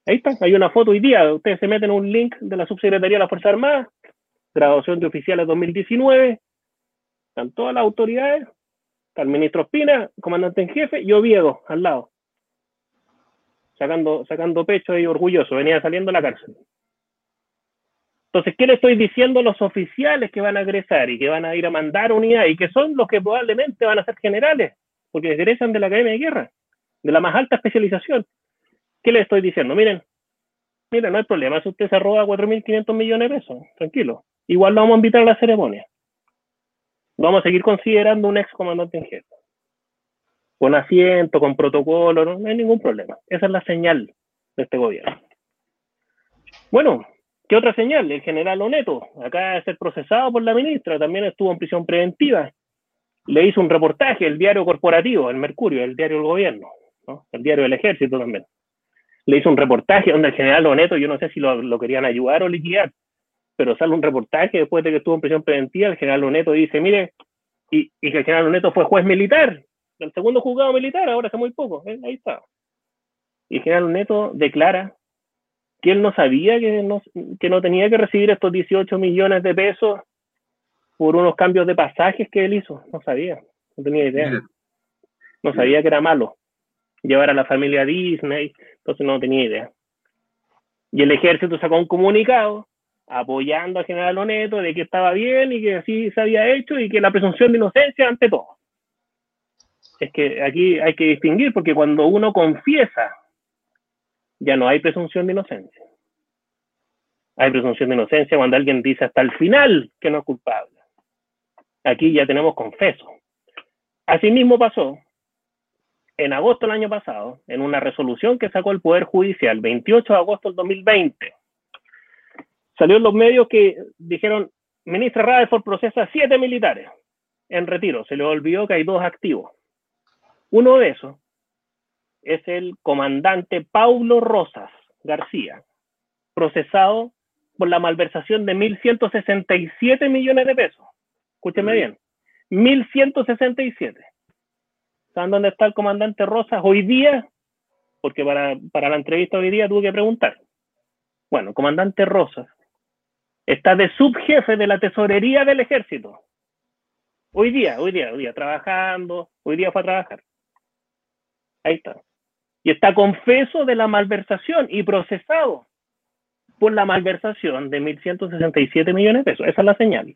Ahí está, hay una foto hoy día. Ustedes se meten en un link de la Subsecretaría de la Fuerza Armada, graduación de oficiales 2019. Están todas las autoridades. Está el ministro Espina, comandante en jefe, y Oviedo al lado. Sacando, sacando pecho y orgulloso. Venía saliendo de la cárcel. Entonces, ¿qué le estoy diciendo a los oficiales que van a egresar y que van a ir a mandar unidad y que son los que probablemente van a ser generales? Porque egresan de la Academia de Guerra, de la más alta especialización. ¿Qué le estoy diciendo? Miren, miren, no hay problema, si usted se roba 4.500 millones de pesos, tranquilo. Igual lo vamos a invitar a la ceremonia. vamos a seguir considerando un ex comandante en jefe. Con asiento, con protocolo, no, hay ningún problema. Esa es la señal de este gobierno. Bueno, ¿qué otra señal? El general Oneto, acá de ser procesado por la ministra, también estuvo en prisión preventiva. Le hizo un reportaje, el diario corporativo, el Mercurio, el diario del gobierno, el diario del ejército también le hizo un reportaje donde el general Oneto, yo no sé si lo, querían ayudar o liquidar, pero sale un reportaje después de que estuvo en prisión preventiva, el general Oneto dice, mire, y, que el general Oneto fue juez militar, el segundo juzgado militar, ahora hace muy poco, ¿eh? ahí está. Y el general Oneto declara que él no sabía que no, que no tenía que recibir estos 18 millones de pesos por unos cambios de pasajes que él hizo, no sabía, no tenía idea. No sabía que era malo llevar a la familia a Disney, entonces no tenía idea. Y el ejército sacó un comunicado apoyando al general Oneto de que estaba bien y que así se había hecho y que la presunción de inocencia ante todo. Es que aquí hay que distinguir porque cuando uno confiesa, ya no hay presunción de inocencia. Hay presunción de inocencia cuando alguien dice hasta el final que no es culpable. Aquí ya tenemos confeso. Asimismo pasó en agosto del año pasado, en una resolución que sacó el Poder Judicial, 28 de agosto del 2020, salió en los medios que dijeron, ministra Rutherford procesa siete militares en retiro. Se le olvidó que hay dos activos. Uno de esos es el comandante Paulo Rosas García, procesado por la malversación de 1.167 millones de pesos. Escúcheme bien, 1.167 ¿Saben dónde está el comandante Rosas hoy día? Porque para, la entrevista hoy día tuve que preguntar. Bueno, comandante Rosas está de subjefe de la tesorería del ejército. Hoy día, hoy día, hoy día, trabajando, hoy día fue a trabajar. Ahí está. Y está confeso de la malversación y procesado por la malversación de 1.167 millones de pesos. Esa es la señal.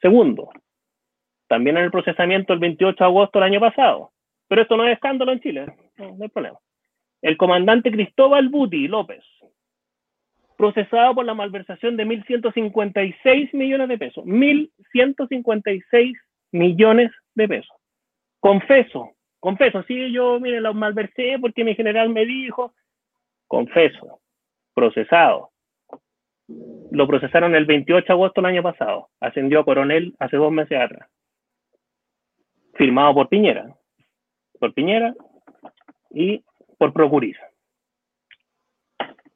Segundo, también en el procesamiento el 28 de agosto del año pasado, pero esto no es escándalo en Chile, no, hay problema. El comandante Cristóbal Buti López, procesado por la malversación de 1.156 millones de pesos. 1.156 millones de pesos. Confeso, confeso, sí, yo, mire, lo malversé porque mi general me dijo, confeso, procesado. Lo procesaron el 28 de agosto del año pasado. Ascendió a coronel hace dos meses atrás. Firmado por Piñera por Piñera y por Procuriza.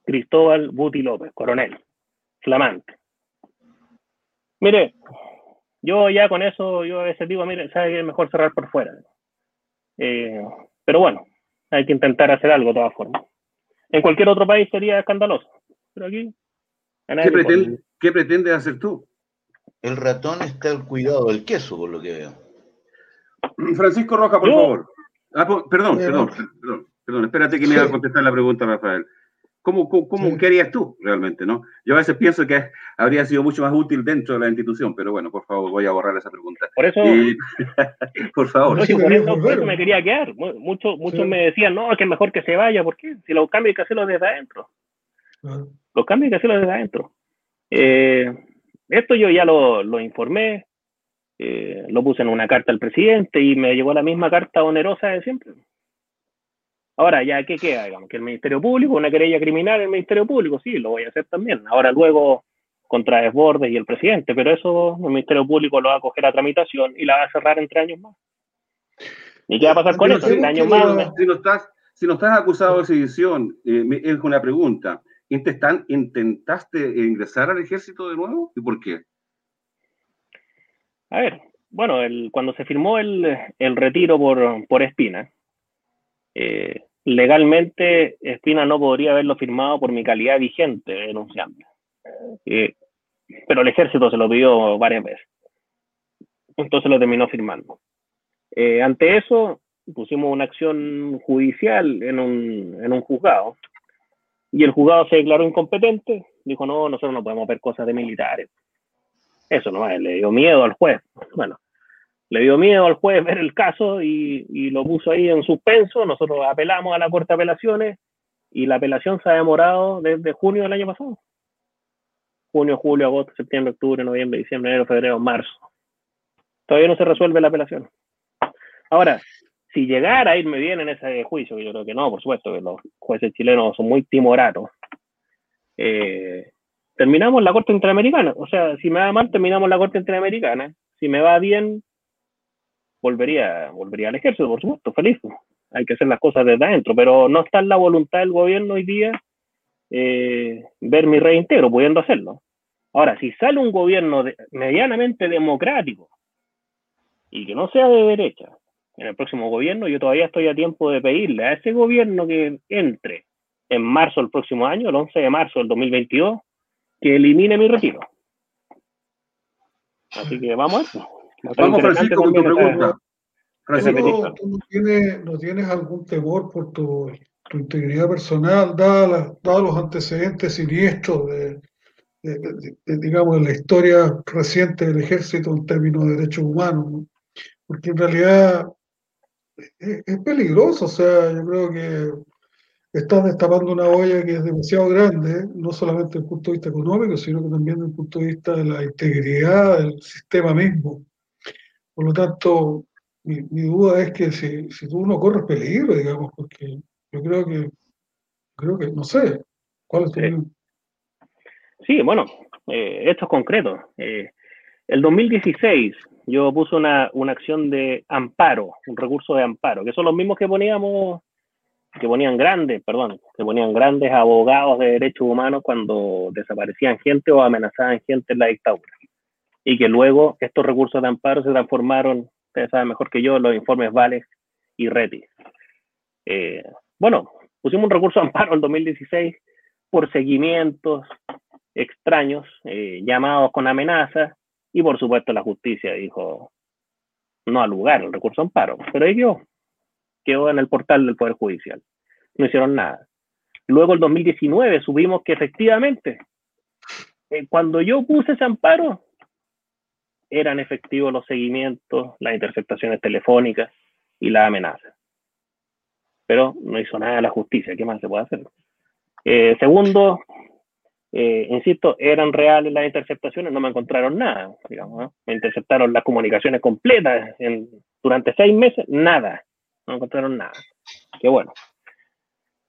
Cristóbal Buti López, coronel, flamante. Mire, yo ya con eso, yo a veces digo, mire, sabe que es mejor cerrar por fuera. Eh, pero bueno, hay que intentar hacer algo de todas formas. En cualquier otro país sería escandaloso, pero aquí... ¿Qué, pretende, ¿Qué pretendes hacer tú? El ratón está al cuidado del queso, por lo que veo. Francisco Roja, por favor. Ah, perdón, perdón, perdón, perdón, espérate que me iba a contestar la pregunta, Rafael. ¿Cómo, cómo, qué harías tú realmente, no? Yo a veces pienso que habría sido mucho más útil dentro de la institución, pero bueno, por favor, voy a borrar esa pregunta. Por eso, por favor. por, eso, me quería quedar. Muchos, muchos me decían, no, que es mejor que se vaya, ¿por qué? Si los cambios hay que hacerlos desde adentro. Los cambios hay que hacerlos desde adentro. Eh, esto yo ya lo, lo informé, eh, lo puse en una carta al presidente y me llegó la misma carta onerosa de siempre. Ahora, ya, ¿qué queda? Digamos, que el Ministerio Público, una querella criminal en el Ministerio Público, sí, lo voy a hacer también. Ahora, luego, contra Desbordes y el presidente, pero eso el Ministerio Público lo va a coger a tramitación y la va a cerrar entre años más. ¿Y qué va a pasar con eso? años más. Si no estás, si no estás acusado de sedición, eh, es una pregunta. ¿Intentaste ingresar al ejército de nuevo? ¿Y por qué? A ver, bueno, el, cuando se firmó el, el retiro por, por Espina, eh, legalmente Espina no podría haberlo firmado por mi calidad vigente de denunciante. Eh, pero el ejército se lo pidió varias veces. Entonces lo terminó firmando. Eh, ante eso, pusimos una acción judicial en un, en un juzgado y el juzgado se declaró incompetente. Dijo, no, nosotros no podemos ver cosas de militares. Eso no, le dio miedo al juez. Bueno, le dio miedo al juez ver el caso y, y, lo puso ahí en suspenso. Nosotros apelamos a la Corte de Apelaciones y la apelación se ha demorado desde junio del año pasado. Junio, julio, agosto, septiembre, octubre, noviembre, diciembre, enero, febrero, marzo. Todavía no se resuelve la apelación. Ahora, si llegara a irme bien en ese juicio, que yo creo que no, por supuesto, que los jueces chilenos son muy timoratos, eh, terminamos la Corte Interamericana. O sea, si me va mal, terminamos la Corte Interamericana. Si me va bien, volvería, volvería al ejército, por supuesto, feliz. Hay que hacer las cosas desde adentro, pero no está en la voluntad del gobierno hoy día eh, ver mi reintegro, pudiendo hacerlo. Ahora, si sale un gobierno medianamente democrático y que no sea de derecha, en el próximo gobierno, yo todavía estoy a tiempo de pedirle a ese gobierno que entre en marzo del próximo año, el 11 de marzo del 2022, que elimine mi retiro. Así que vamos a Vamos, Francisco, con tu pregunta. Francisco, ¿tú no tienes, no tienes algún temor por tu, tu integridad personal, dados los antecedentes siniestros de, de, digamos, de la historia reciente del ejército en términos de derechos humanos? Porque en realidad es, es, peligroso, o sea, yo creo que estás destapando una olla que es demasiado grande, no solamente desde el punto de vista económico, sino que también desde el punto de vista de la integridad del sistema mismo. Por lo tanto, mi, mi duda es que si, si, tú no corres peligro, digamos, porque yo creo que, creo que, no sé, ¿cuál es tu sí. sí, bueno, eh, esto es concreto. Eh, el 2016 yo puse una, una acción de amparo, un recurso de amparo, que son los mismos que poníamos que ponían grandes, perdón, que ponían grandes abogados de derechos humanos cuando desaparecían gente o amenazaban gente en la dictadura. Y que luego estos recursos de amparo se transformaron, ustedes saben mejor que yo, los informes Vales y Reti. Eh, bueno, pusimos un recurso de amparo en 2016 por seguimientos extraños, eh, llamados con amenazas, y por supuesto la justicia dijo no al lugar el recurso de amparo, pero ahí quedó quedó en el portal del Poder Judicial. No hicieron nada. Luego, el 2019, subimos que efectivamente, eh, cuando yo puse ese amparo, eran efectivos los seguimientos, las interceptaciones telefónicas y las amenazas. Pero no hizo nada la justicia. ¿Qué más se puede hacer? Eh, segundo, eh, insisto, eran reales las interceptaciones, no me encontraron nada. Me interceptaron las comunicaciones completas durante seis meses, nada no encontraron nada. Qué bueno.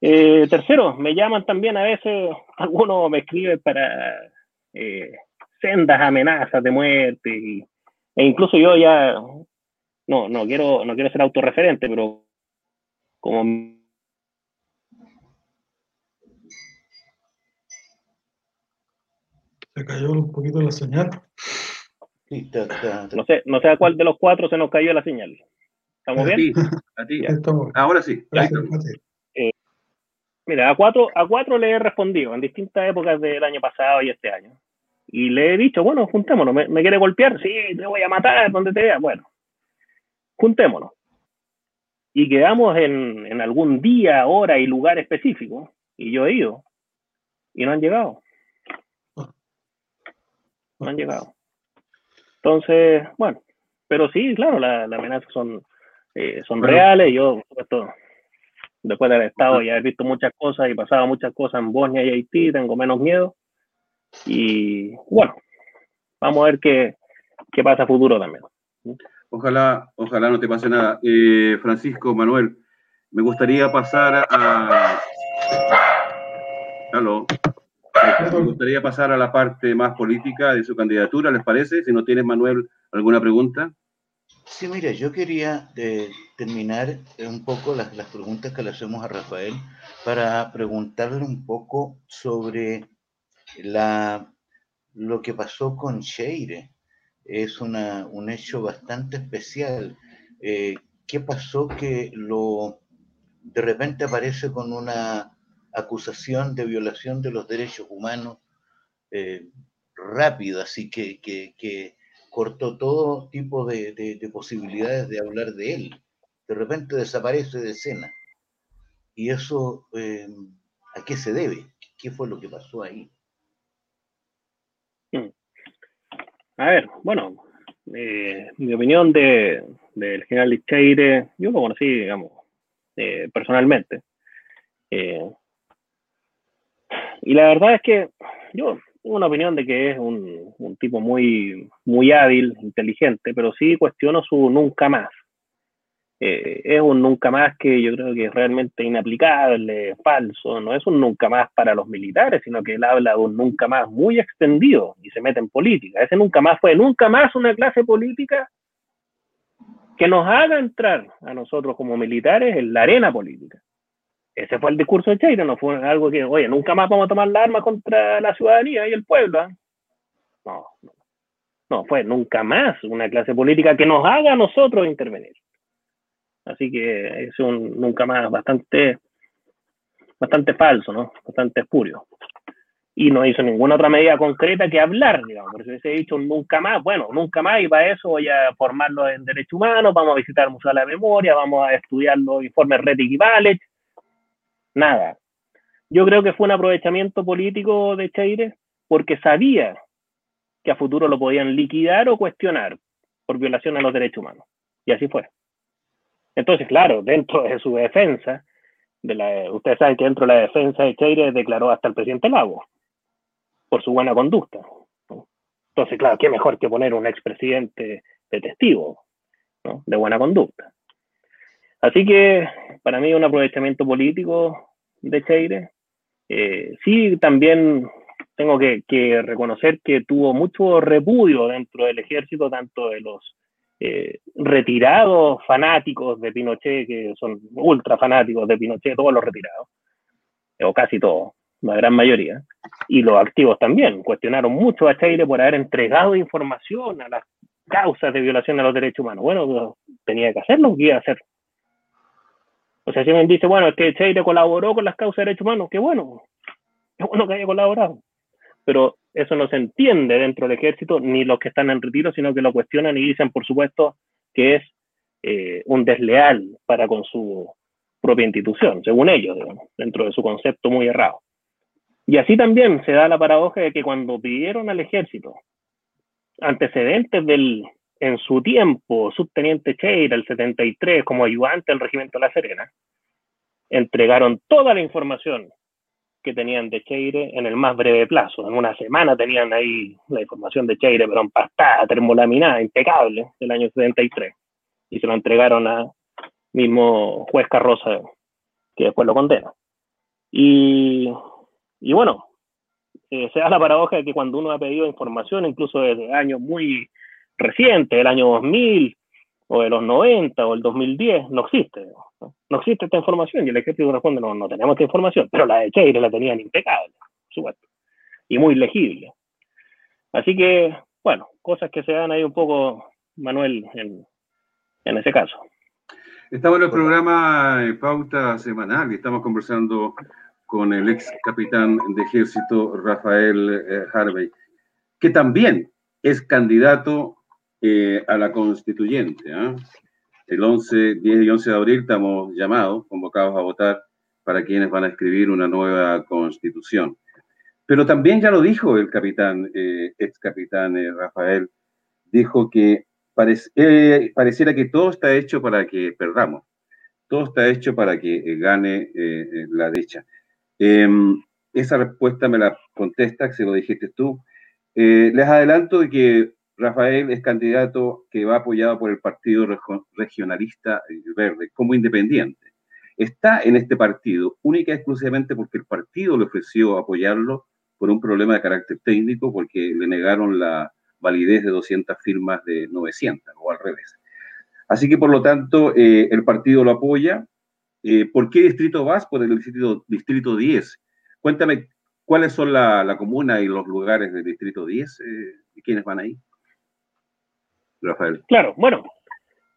Eh, tercero, me llaman también a veces, algunos me escriben para eh, sendas amenazas de muerte y, e incluso yo ya no, no quiero, no quiero ser autorreferente, pero como se cayó un poquito la señal. No sé, no sé a cuál de los cuatro se nos cayó la señal. ¿Estamos bien? A ti, Ahora sí. Eh, mira, a cuatro, a cuatro le he respondido en distintas épocas del año pasado y este año. Y le he dicho, bueno, juntémonos. ¿Me, quiere golpear? Sí, te voy a matar donde te vea. Bueno, juntémonos. Y quedamos en, en algún día, hora y lugar específico. Y yo he ido. Y no han llegado. No han llegado. Entonces, bueno, pero sí, claro, las la amenazas son, eh, son reales. Yo, después de haber estado y haber visto muchas cosas y pasado muchas cosas en Bosnia y Haití, tengo menos miedo. Y bueno, vamos a ver qué, qué pasa a futuro también. Ojalá, ojalá no te pase nada. Eh, Francisco, Manuel, me gustaría pasar a... Aló. Me gustaría pasar a la parte más política de su candidatura, ¿les parece? Si no tienes, Manuel, alguna pregunta. Sí, mire, yo quería eh, terminar un poco las, las, preguntas que le hacemos a Rafael para preguntarle un poco sobre la, lo que pasó con Sheire. Es una, un hecho bastante especial. Eh, ¿Qué pasó que lo de repente aparece con una acusación de violación de los derechos humanos eh, rápido, así que, que, cortó todo tipo de, de, posibilidades de hablar de él. De repente desaparece de escena. ¿Y eso eh, a qué se debe? ¿Qué fue lo que pasó ahí? Hmm. A ver, bueno, eh, mi opinión de, del general Licheire, yo lo conocí, digamos, eh, personalmente. Y la verdad es que yo una opinión de que es un, un, tipo muy, muy hábil, inteligente, pero sí cuestiono su nunca más. Eh, es un nunca más que yo creo que es realmente inaplicable, falso, no es un nunca más para los militares, sino que él habla de un nunca más muy extendido y se mete en política. Ese nunca más fue nunca más una clase política que nos haga entrar a nosotros como militares en la arena política. Ese fue el discurso de Cheiro, no fue algo que, oye, nunca más vamos a tomar la arma contra la ciudadanía y el pueblo. ¿ah? No, no, no, fue nunca más una clase política que nos haga a nosotros intervenir. Así que es un nunca más bastante, bastante falso, ¿no? Bastante espurio y no hizo ninguna otra medida concreta que hablar, digamos. Por eso hubiese dicho nunca más, bueno, nunca más, y para eso voy a formarlo en Derechos Humanos, vamos a visitar el Museo de la Memoria, vamos a estudiar los informes Rettig y. Nada. Yo creo que fue un aprovechamiento político de Cheire porque sabía que a futuro lo podían liquidar o cuestionar por violación a los derechos humanos. Y así fue. Entonces, claro, dentro de su defensa, de la, ustedes saben que dentro de la defensa de Cheire declaró hasta el presidente Lago por su buena conducta. Entonces, claro, qué mejor que poner un expresidente de testigo de buena conducta. Así que para mí un aprovechamiento político de Cheire. Eh, sí, también tengo que, reconocer que tuvo mucho repudio dentro del ejército, tanto de los eh, retirados fanáticos de Pinochet, que son ultra fanáticos de Pinochet, todos los retirados, o casi todos, la gran mayoría, y los activos también. Cuestionaron mucho a Cheire por haber entregado información a las causas de violación de los derechos humanos. Bueno, tenía que hacerlo, ¿qué iba a hacer? O sea, si me dice, bueno, es que Cheire colaboró con las causas de derechos humanos, qué bueno, qué bueno que haya colaborado. Pero eso no se entiende dentro del ejército, ni los que están en retiro, sino que lo cuestionan y dicen, por supuesto, que es eh, un desleal para con su propia institución, según ellos, dentro de su concepto muy errado. Y así también se da la paradoja de que cuando pidieron al ejército antecedentes del, en su tiempo, subteniente Cheira, el 73, como ayudante del regimiento La Serena, entregaron toda la información que tenían de Cheire en el más breve plazo. En una semana tenían ahí la información de Cheire, pero empastada, termolaminada, impecable, del año 73. Y se lo entregaron a mismo juez Carroza, que después lo condena. Y y bueno, eh, se da la paradoja de que cuando uno ha pedido información, incluso desde años muy recientes, el año 2000 o de los 90 o el 2010, no existe. No, existe esta información y el ejército responde, no, no tenemos esta información, pero la de Cheire la tenían impecable, supuesto, y muy legible. Así que, bueno, cosas que se dan ahí un poco, Manuel, en, en ese caso. Estamos en el programa Pauta Semanal y estamos conversando con el ex capitán de ejército Rafael eh, Harvey, que también es candidato eh, a la constituyente. ¿ah? El 11, 10 y 11 de abril estamos llamados, convocados a votar para quienes van a escribir una nueva constitución. Pero también ya lo dijo el capitán, eh, ex capitán Rafael, dijo que pareciera que todo está hecho para que perdamos, todo está hecho para que gane la derecha. Em, esa respuesta me la contesta, que se lo dijiste tú. Eh, les adelanto de que Rafael es candidato que va apoyado por el Partido Regionalista Verde como independiente. está en este partido única y exclusivamente porque el partido le ofreció apoyarlo por un problema de carácter técnico, porque le negaron la validez de 200 firmas de 900 o al revés. Así que, por lo tanto, eh, el partido lo apoya. Eh, ¿Por qué distrito vas? Por el distrito, distrito 10. Cuéntame cuáles son la, comuna y los lugares del distrito 10 eh, y quiénes van ahí. Rafael. Claro, bueno,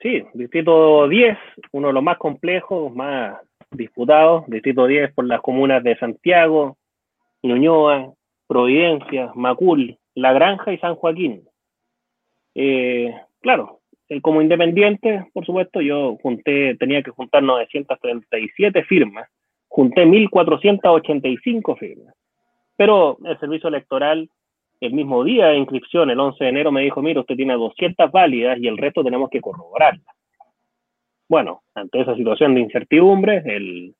Sí, Distrito 10, uno de los más complejos, más disputados. Distrito 10 por las comunas de Santiago, Ñuñoa, Providencia, Macul, La Granja y San Joaquín. Eh, claro, como independiente, por supuesto, yo junté, tenía que juntar 937 firmas, junté 1.485 firmas. Pero el servicio electoral el mismo día de inscripción, el 11 de enero, me dijo, mira, usted tiene 200 válidas y el resto tenemos que corroborarlas. Bueno, ante esa situación de incertidumbre, el,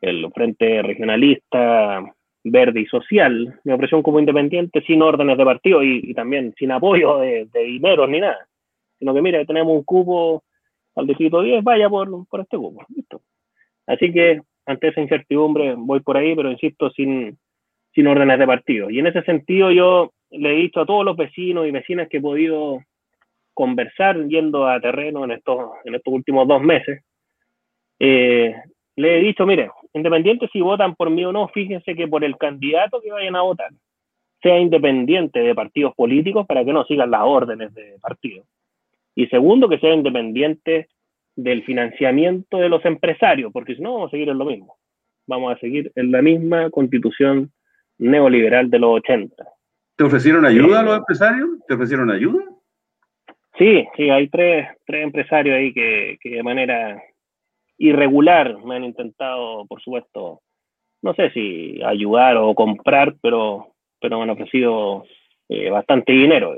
el Frente Regionalista Verde y Social me ofreció como independiente sin órdenes de partido y, también sin apoyo de, dinero ni nada. Sino que, mira, tenemos un cupo al distrito 10, vaya por, por este cupo. ¿listo? Así que, ante esa incertidumbre, voy por ahí, pero insisto, sin, sin órdenes de partido. Y en ese sentido yo le he dicho a todos los vecinos y vecinas que he podido conversar yendo a terreno en estos, en estos últimos dos meses, eh, le he dicho, mire, independiente si votan por mí o no, fíjense que por el candidato que vayan a votar, sea independiente de partidos políticos para que no sigan las órdenes de partido. Y segundo, que sea independiente del financiamiento de los empresarios, porque si no vamos a seguir en lo mismo. Vamos a seguir en la misma constitución neoliberal de los 80. ¿Te ofrecieron ayuda a los empresarios? ¿Te ofrecieron ayuda? Sí, sí, hay tres, tres empresarios ahí que, de manera irregular me han intentado, por supuesto, no sé si ayudar o comprar, pero, pero me han ofrecido eh, bastante dinero.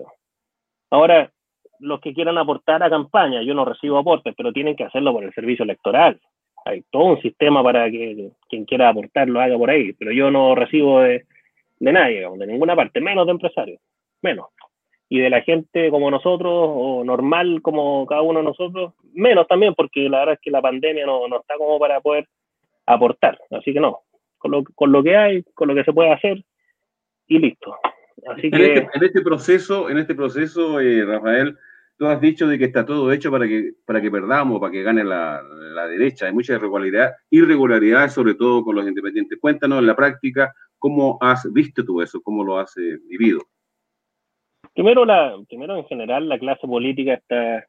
Ahora, los que quieran aportar a campaña, yo no recibo aportes, pero tienen que hacerlo por el servicio electoral. Hay todo un sistema para que quien quiera aportar lo haga por ahí, pero yo no recibo de, de nadie, de ninguna parte, menos de empresarios, menos. Y de la gente como nosotros, o normal como cada uno de nosotros, menos también, porque la verdad es que la pandemia no, no está como para poder aportar. Así que no, con lo, con lo que hay, con lo que se puede hacer, y listo. Así en, este, en este proceso, en este proceso, eh, Rafael, tú has dicho de que está todo hecho para que, para que perdamos, para que gane la, la derecha. Hay mucha irregularidad, irregularidad sobre todo con los independientes. Cuéntanos en la práctica ¿Cómo has visto tú eso? ¿Cómo lo has eh, vivido? Primero, la, primero, en general, la clase política está,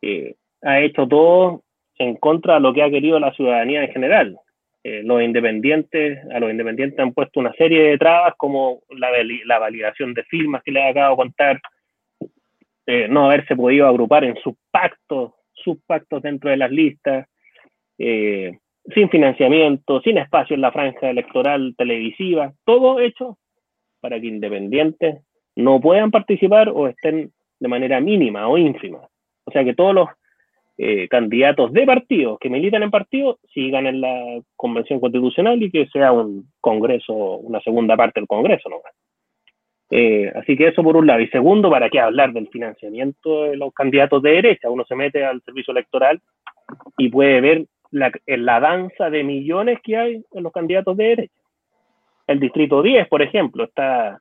eh, ha hecho todo en contra de lo que ha querido la ciudadanía en general. Eh, los independientes, a los independientes han puesto una serie de trabas como la, la validación de firmas que les acabo de contar, no haberse podido agrupar en sus pactos, sus pactos dentro de las listas, eh, sin financiamiento, sin espacio en la franja electoral televisiva, todo hecho para que independientes no puedan participar o estén de manera mínima o ínfima. O sea que todos los eh, candidatos de partidos que militan en partidos sigan en la convención constitucional y que sea un congreso, una segunda parte del congreso, ¿no? Eh, así que eso por un lado. Y segundo, ¿para qué hablar del financiamiento de los candidatos de derecha? Uno se mete al servicio electoral y puede ver la, danza de millones que hay en los candidatos de derecha. El distrito 10, por ejemplo, está,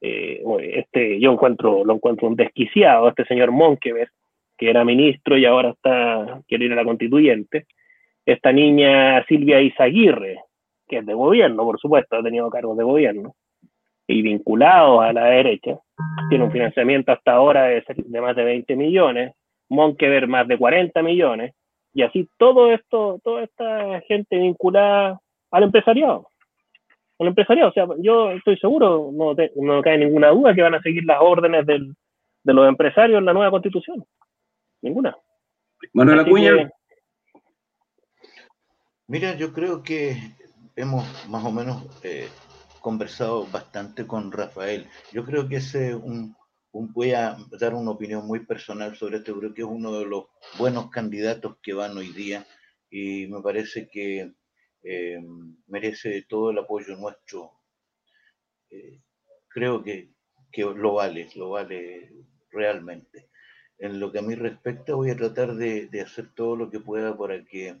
eh, este, yo encuentro, lo encuentro un desquiciado, este señor Monkever, que era ministro y ahora está, quiere ir a la constituyente. Esta niña Silvia Izaguirre, que es de gobierno, por supuesto, ha tenido cargos de gobierno, y vinculados a la derecha, tiene un financiamiento hasta ahora de, de más de 20 millones, Monkever más de 40 millones, y así todo esto, toda esta gente vinculada al empresariado. Al empresariado, o sea, yo estoy seguro, no, no cae ninguna duda que van a seguir las órdenes del, de los empresarios en la nueva constitución. Ninguna. Manuel Acuña. Mira, yo creo que hemos más o menos eh, conversado bastante con Rafael. Yo creo que ese es un, voy a dar una opinión muy personal sobre esto, creo que es uno de los buenos candidatos que van hoy día y me parece que eh, merece todo el apoyo nuestro. Eh, creo que, lo vale, lo vale realmente. En lo que a mí respecta, voy a tratar de, hacer todo lo que pueda para que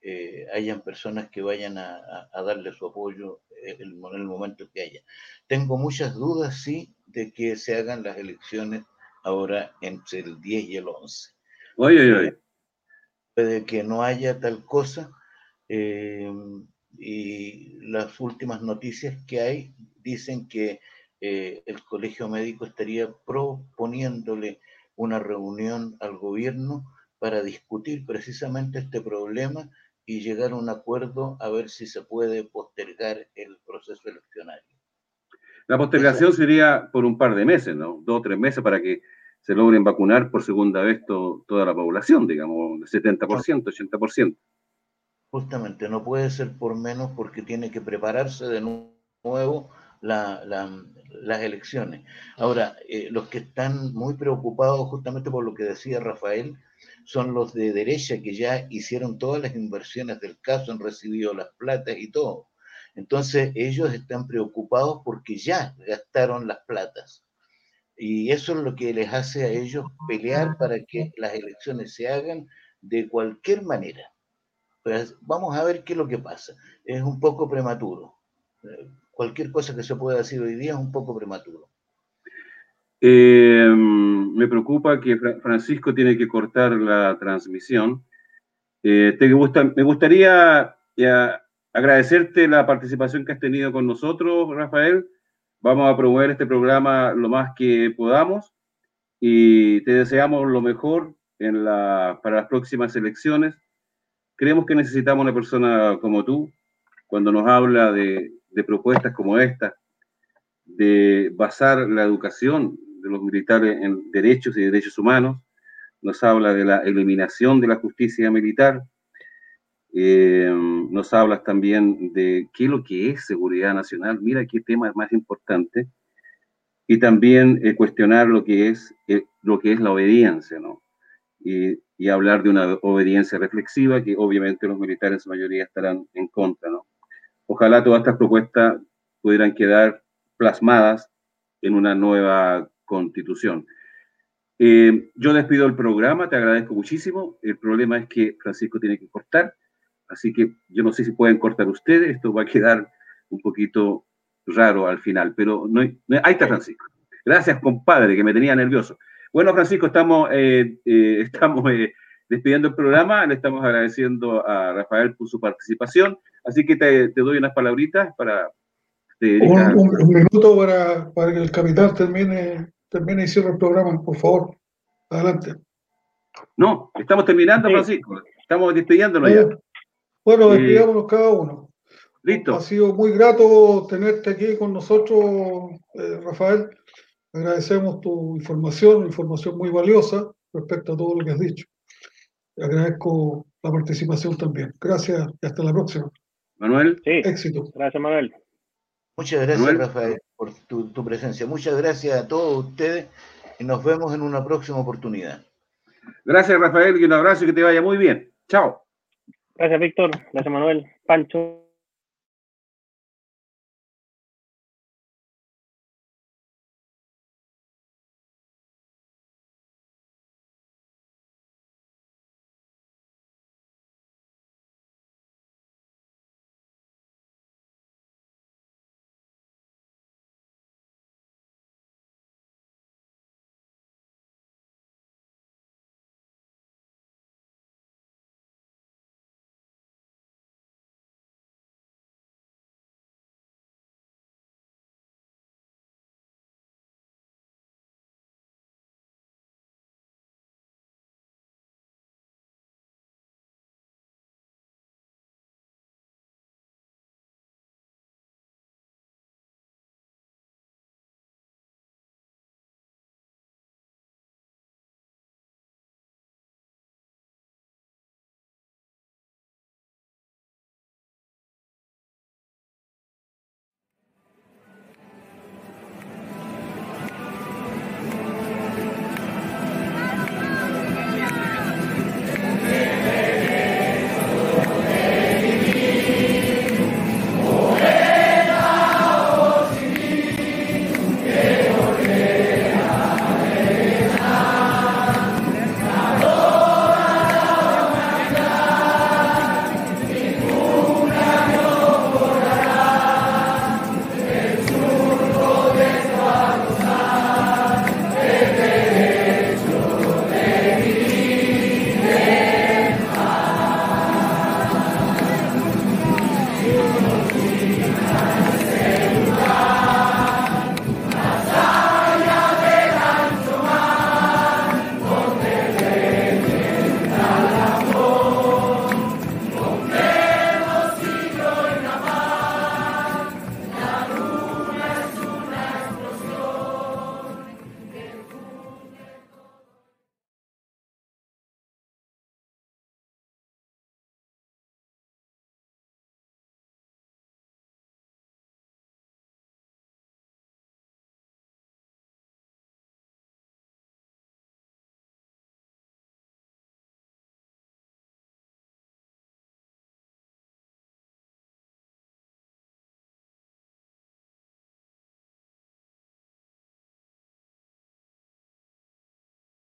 eh, hayan personas que vayan a, darle su apoyo en el, momento que haya. Tengo muchas dudas, sí, de que se hagan las elecciones ahora entre el 10 y el 11. Oye, oye. Puede que no haya tal cosa. Eh, y las últimas noticias que hay dicen que eh, el colegio médico estaría proponiéndole una reunión al gobierno para discutir precisamente este problema y llegar a un acuerdo a ver si se puede postergar el proceso eleccionario. La postergación sería por un par de meses, ¿no? Dos o tres meses para que se logren vacunar por segunda vez toda la población, digamos, 70%, 80%. Justamente, no puede ser por menos porque tiene que prepararse de nuevo las elecciones. Ahora, eh, los que están muy preocupados justamente por lo que decía Rafael, son los de derecha que ya hicieron todas las inversiones del caso, han recibido las platas y todo. Entonces ellos están preocupados porque ya gastaron las platas. Y eso es lo que les hace a ellos pelear para que las elecciones se hagan de cualquier manera. Pues vamos a ver qué es lo que pasa. Es un poco prematuro. Eh, cualquier cosa que se pueda decir hoy día es un poco prematuro. Eh, me preocupa que Francisco tiene que cortar la transmisión. Eh, te gusta, me gustaría agradecerte la participación que has tenido con nosotros, Rafael. Vamos a promover este programa lo más que podamos y te deseamos lo mejor para las próximas elecciones creemos que necesitamos una persona como tú, cuando nos habla de, propuestas como esta, de basar la educación de los militares en derechos y derechos humanos, nos habla de la eliminación de la justicia militar, eh, nos hablas también de qué es lo que es seguridad nacional, mira qué tema es más importante, y también eh, cuestionar lo que es eh, lo que es la obediencia, ¿no? Y y hablar de una obediencia reflexiva que obviamente los militares en su mayoría estarán en contra. ¿no? Ojalá todas estas propuestas pudieran quedar plasmadas en una nueva constitución. Eh, yo despido el programa, te agradezco muchísimo. El problema es que Francisco tiene que cortar, así que yo no sé si pueden cortar ustedes, esto va a quedar un poquito raro al final, pero no, ahí está Francisco. Gracias, compadre, que me tenía nervioso. Bueno, Francisco, estamos, eh, eh, estamos eh, despidiendo el programa, le estamos agradeciendo a Rafael por su participación, así que te, doy unas palabritas para... Un, minuto para, para, que el capitán termine, termine y cierre el programa, por favor. Adelante. No, estamos terminando, Francisco. Estamos despidiéndonos ya. Bueno, despidámonos cada uno. Listo. Ha sido muy grato tenerte aquí con nosotros, Rafael. Agradecemos tu información, información muy valiosa respecto a todo lo que has dicho. agradezco la participación también. Gracias y hasta la próxima. Manuel. Sí. Éxito. Gracias, Manuel. Muchas gracias, Rafael, por tu, tu, presencia. Muchas gracias a todos ustedes y nos vemos en una próxima oportunidad. Gracias, Rafael, y un abrazo y que te vaya muy bien. Chao. Gracias, Víctor. Gracias, Manuel. Pancho.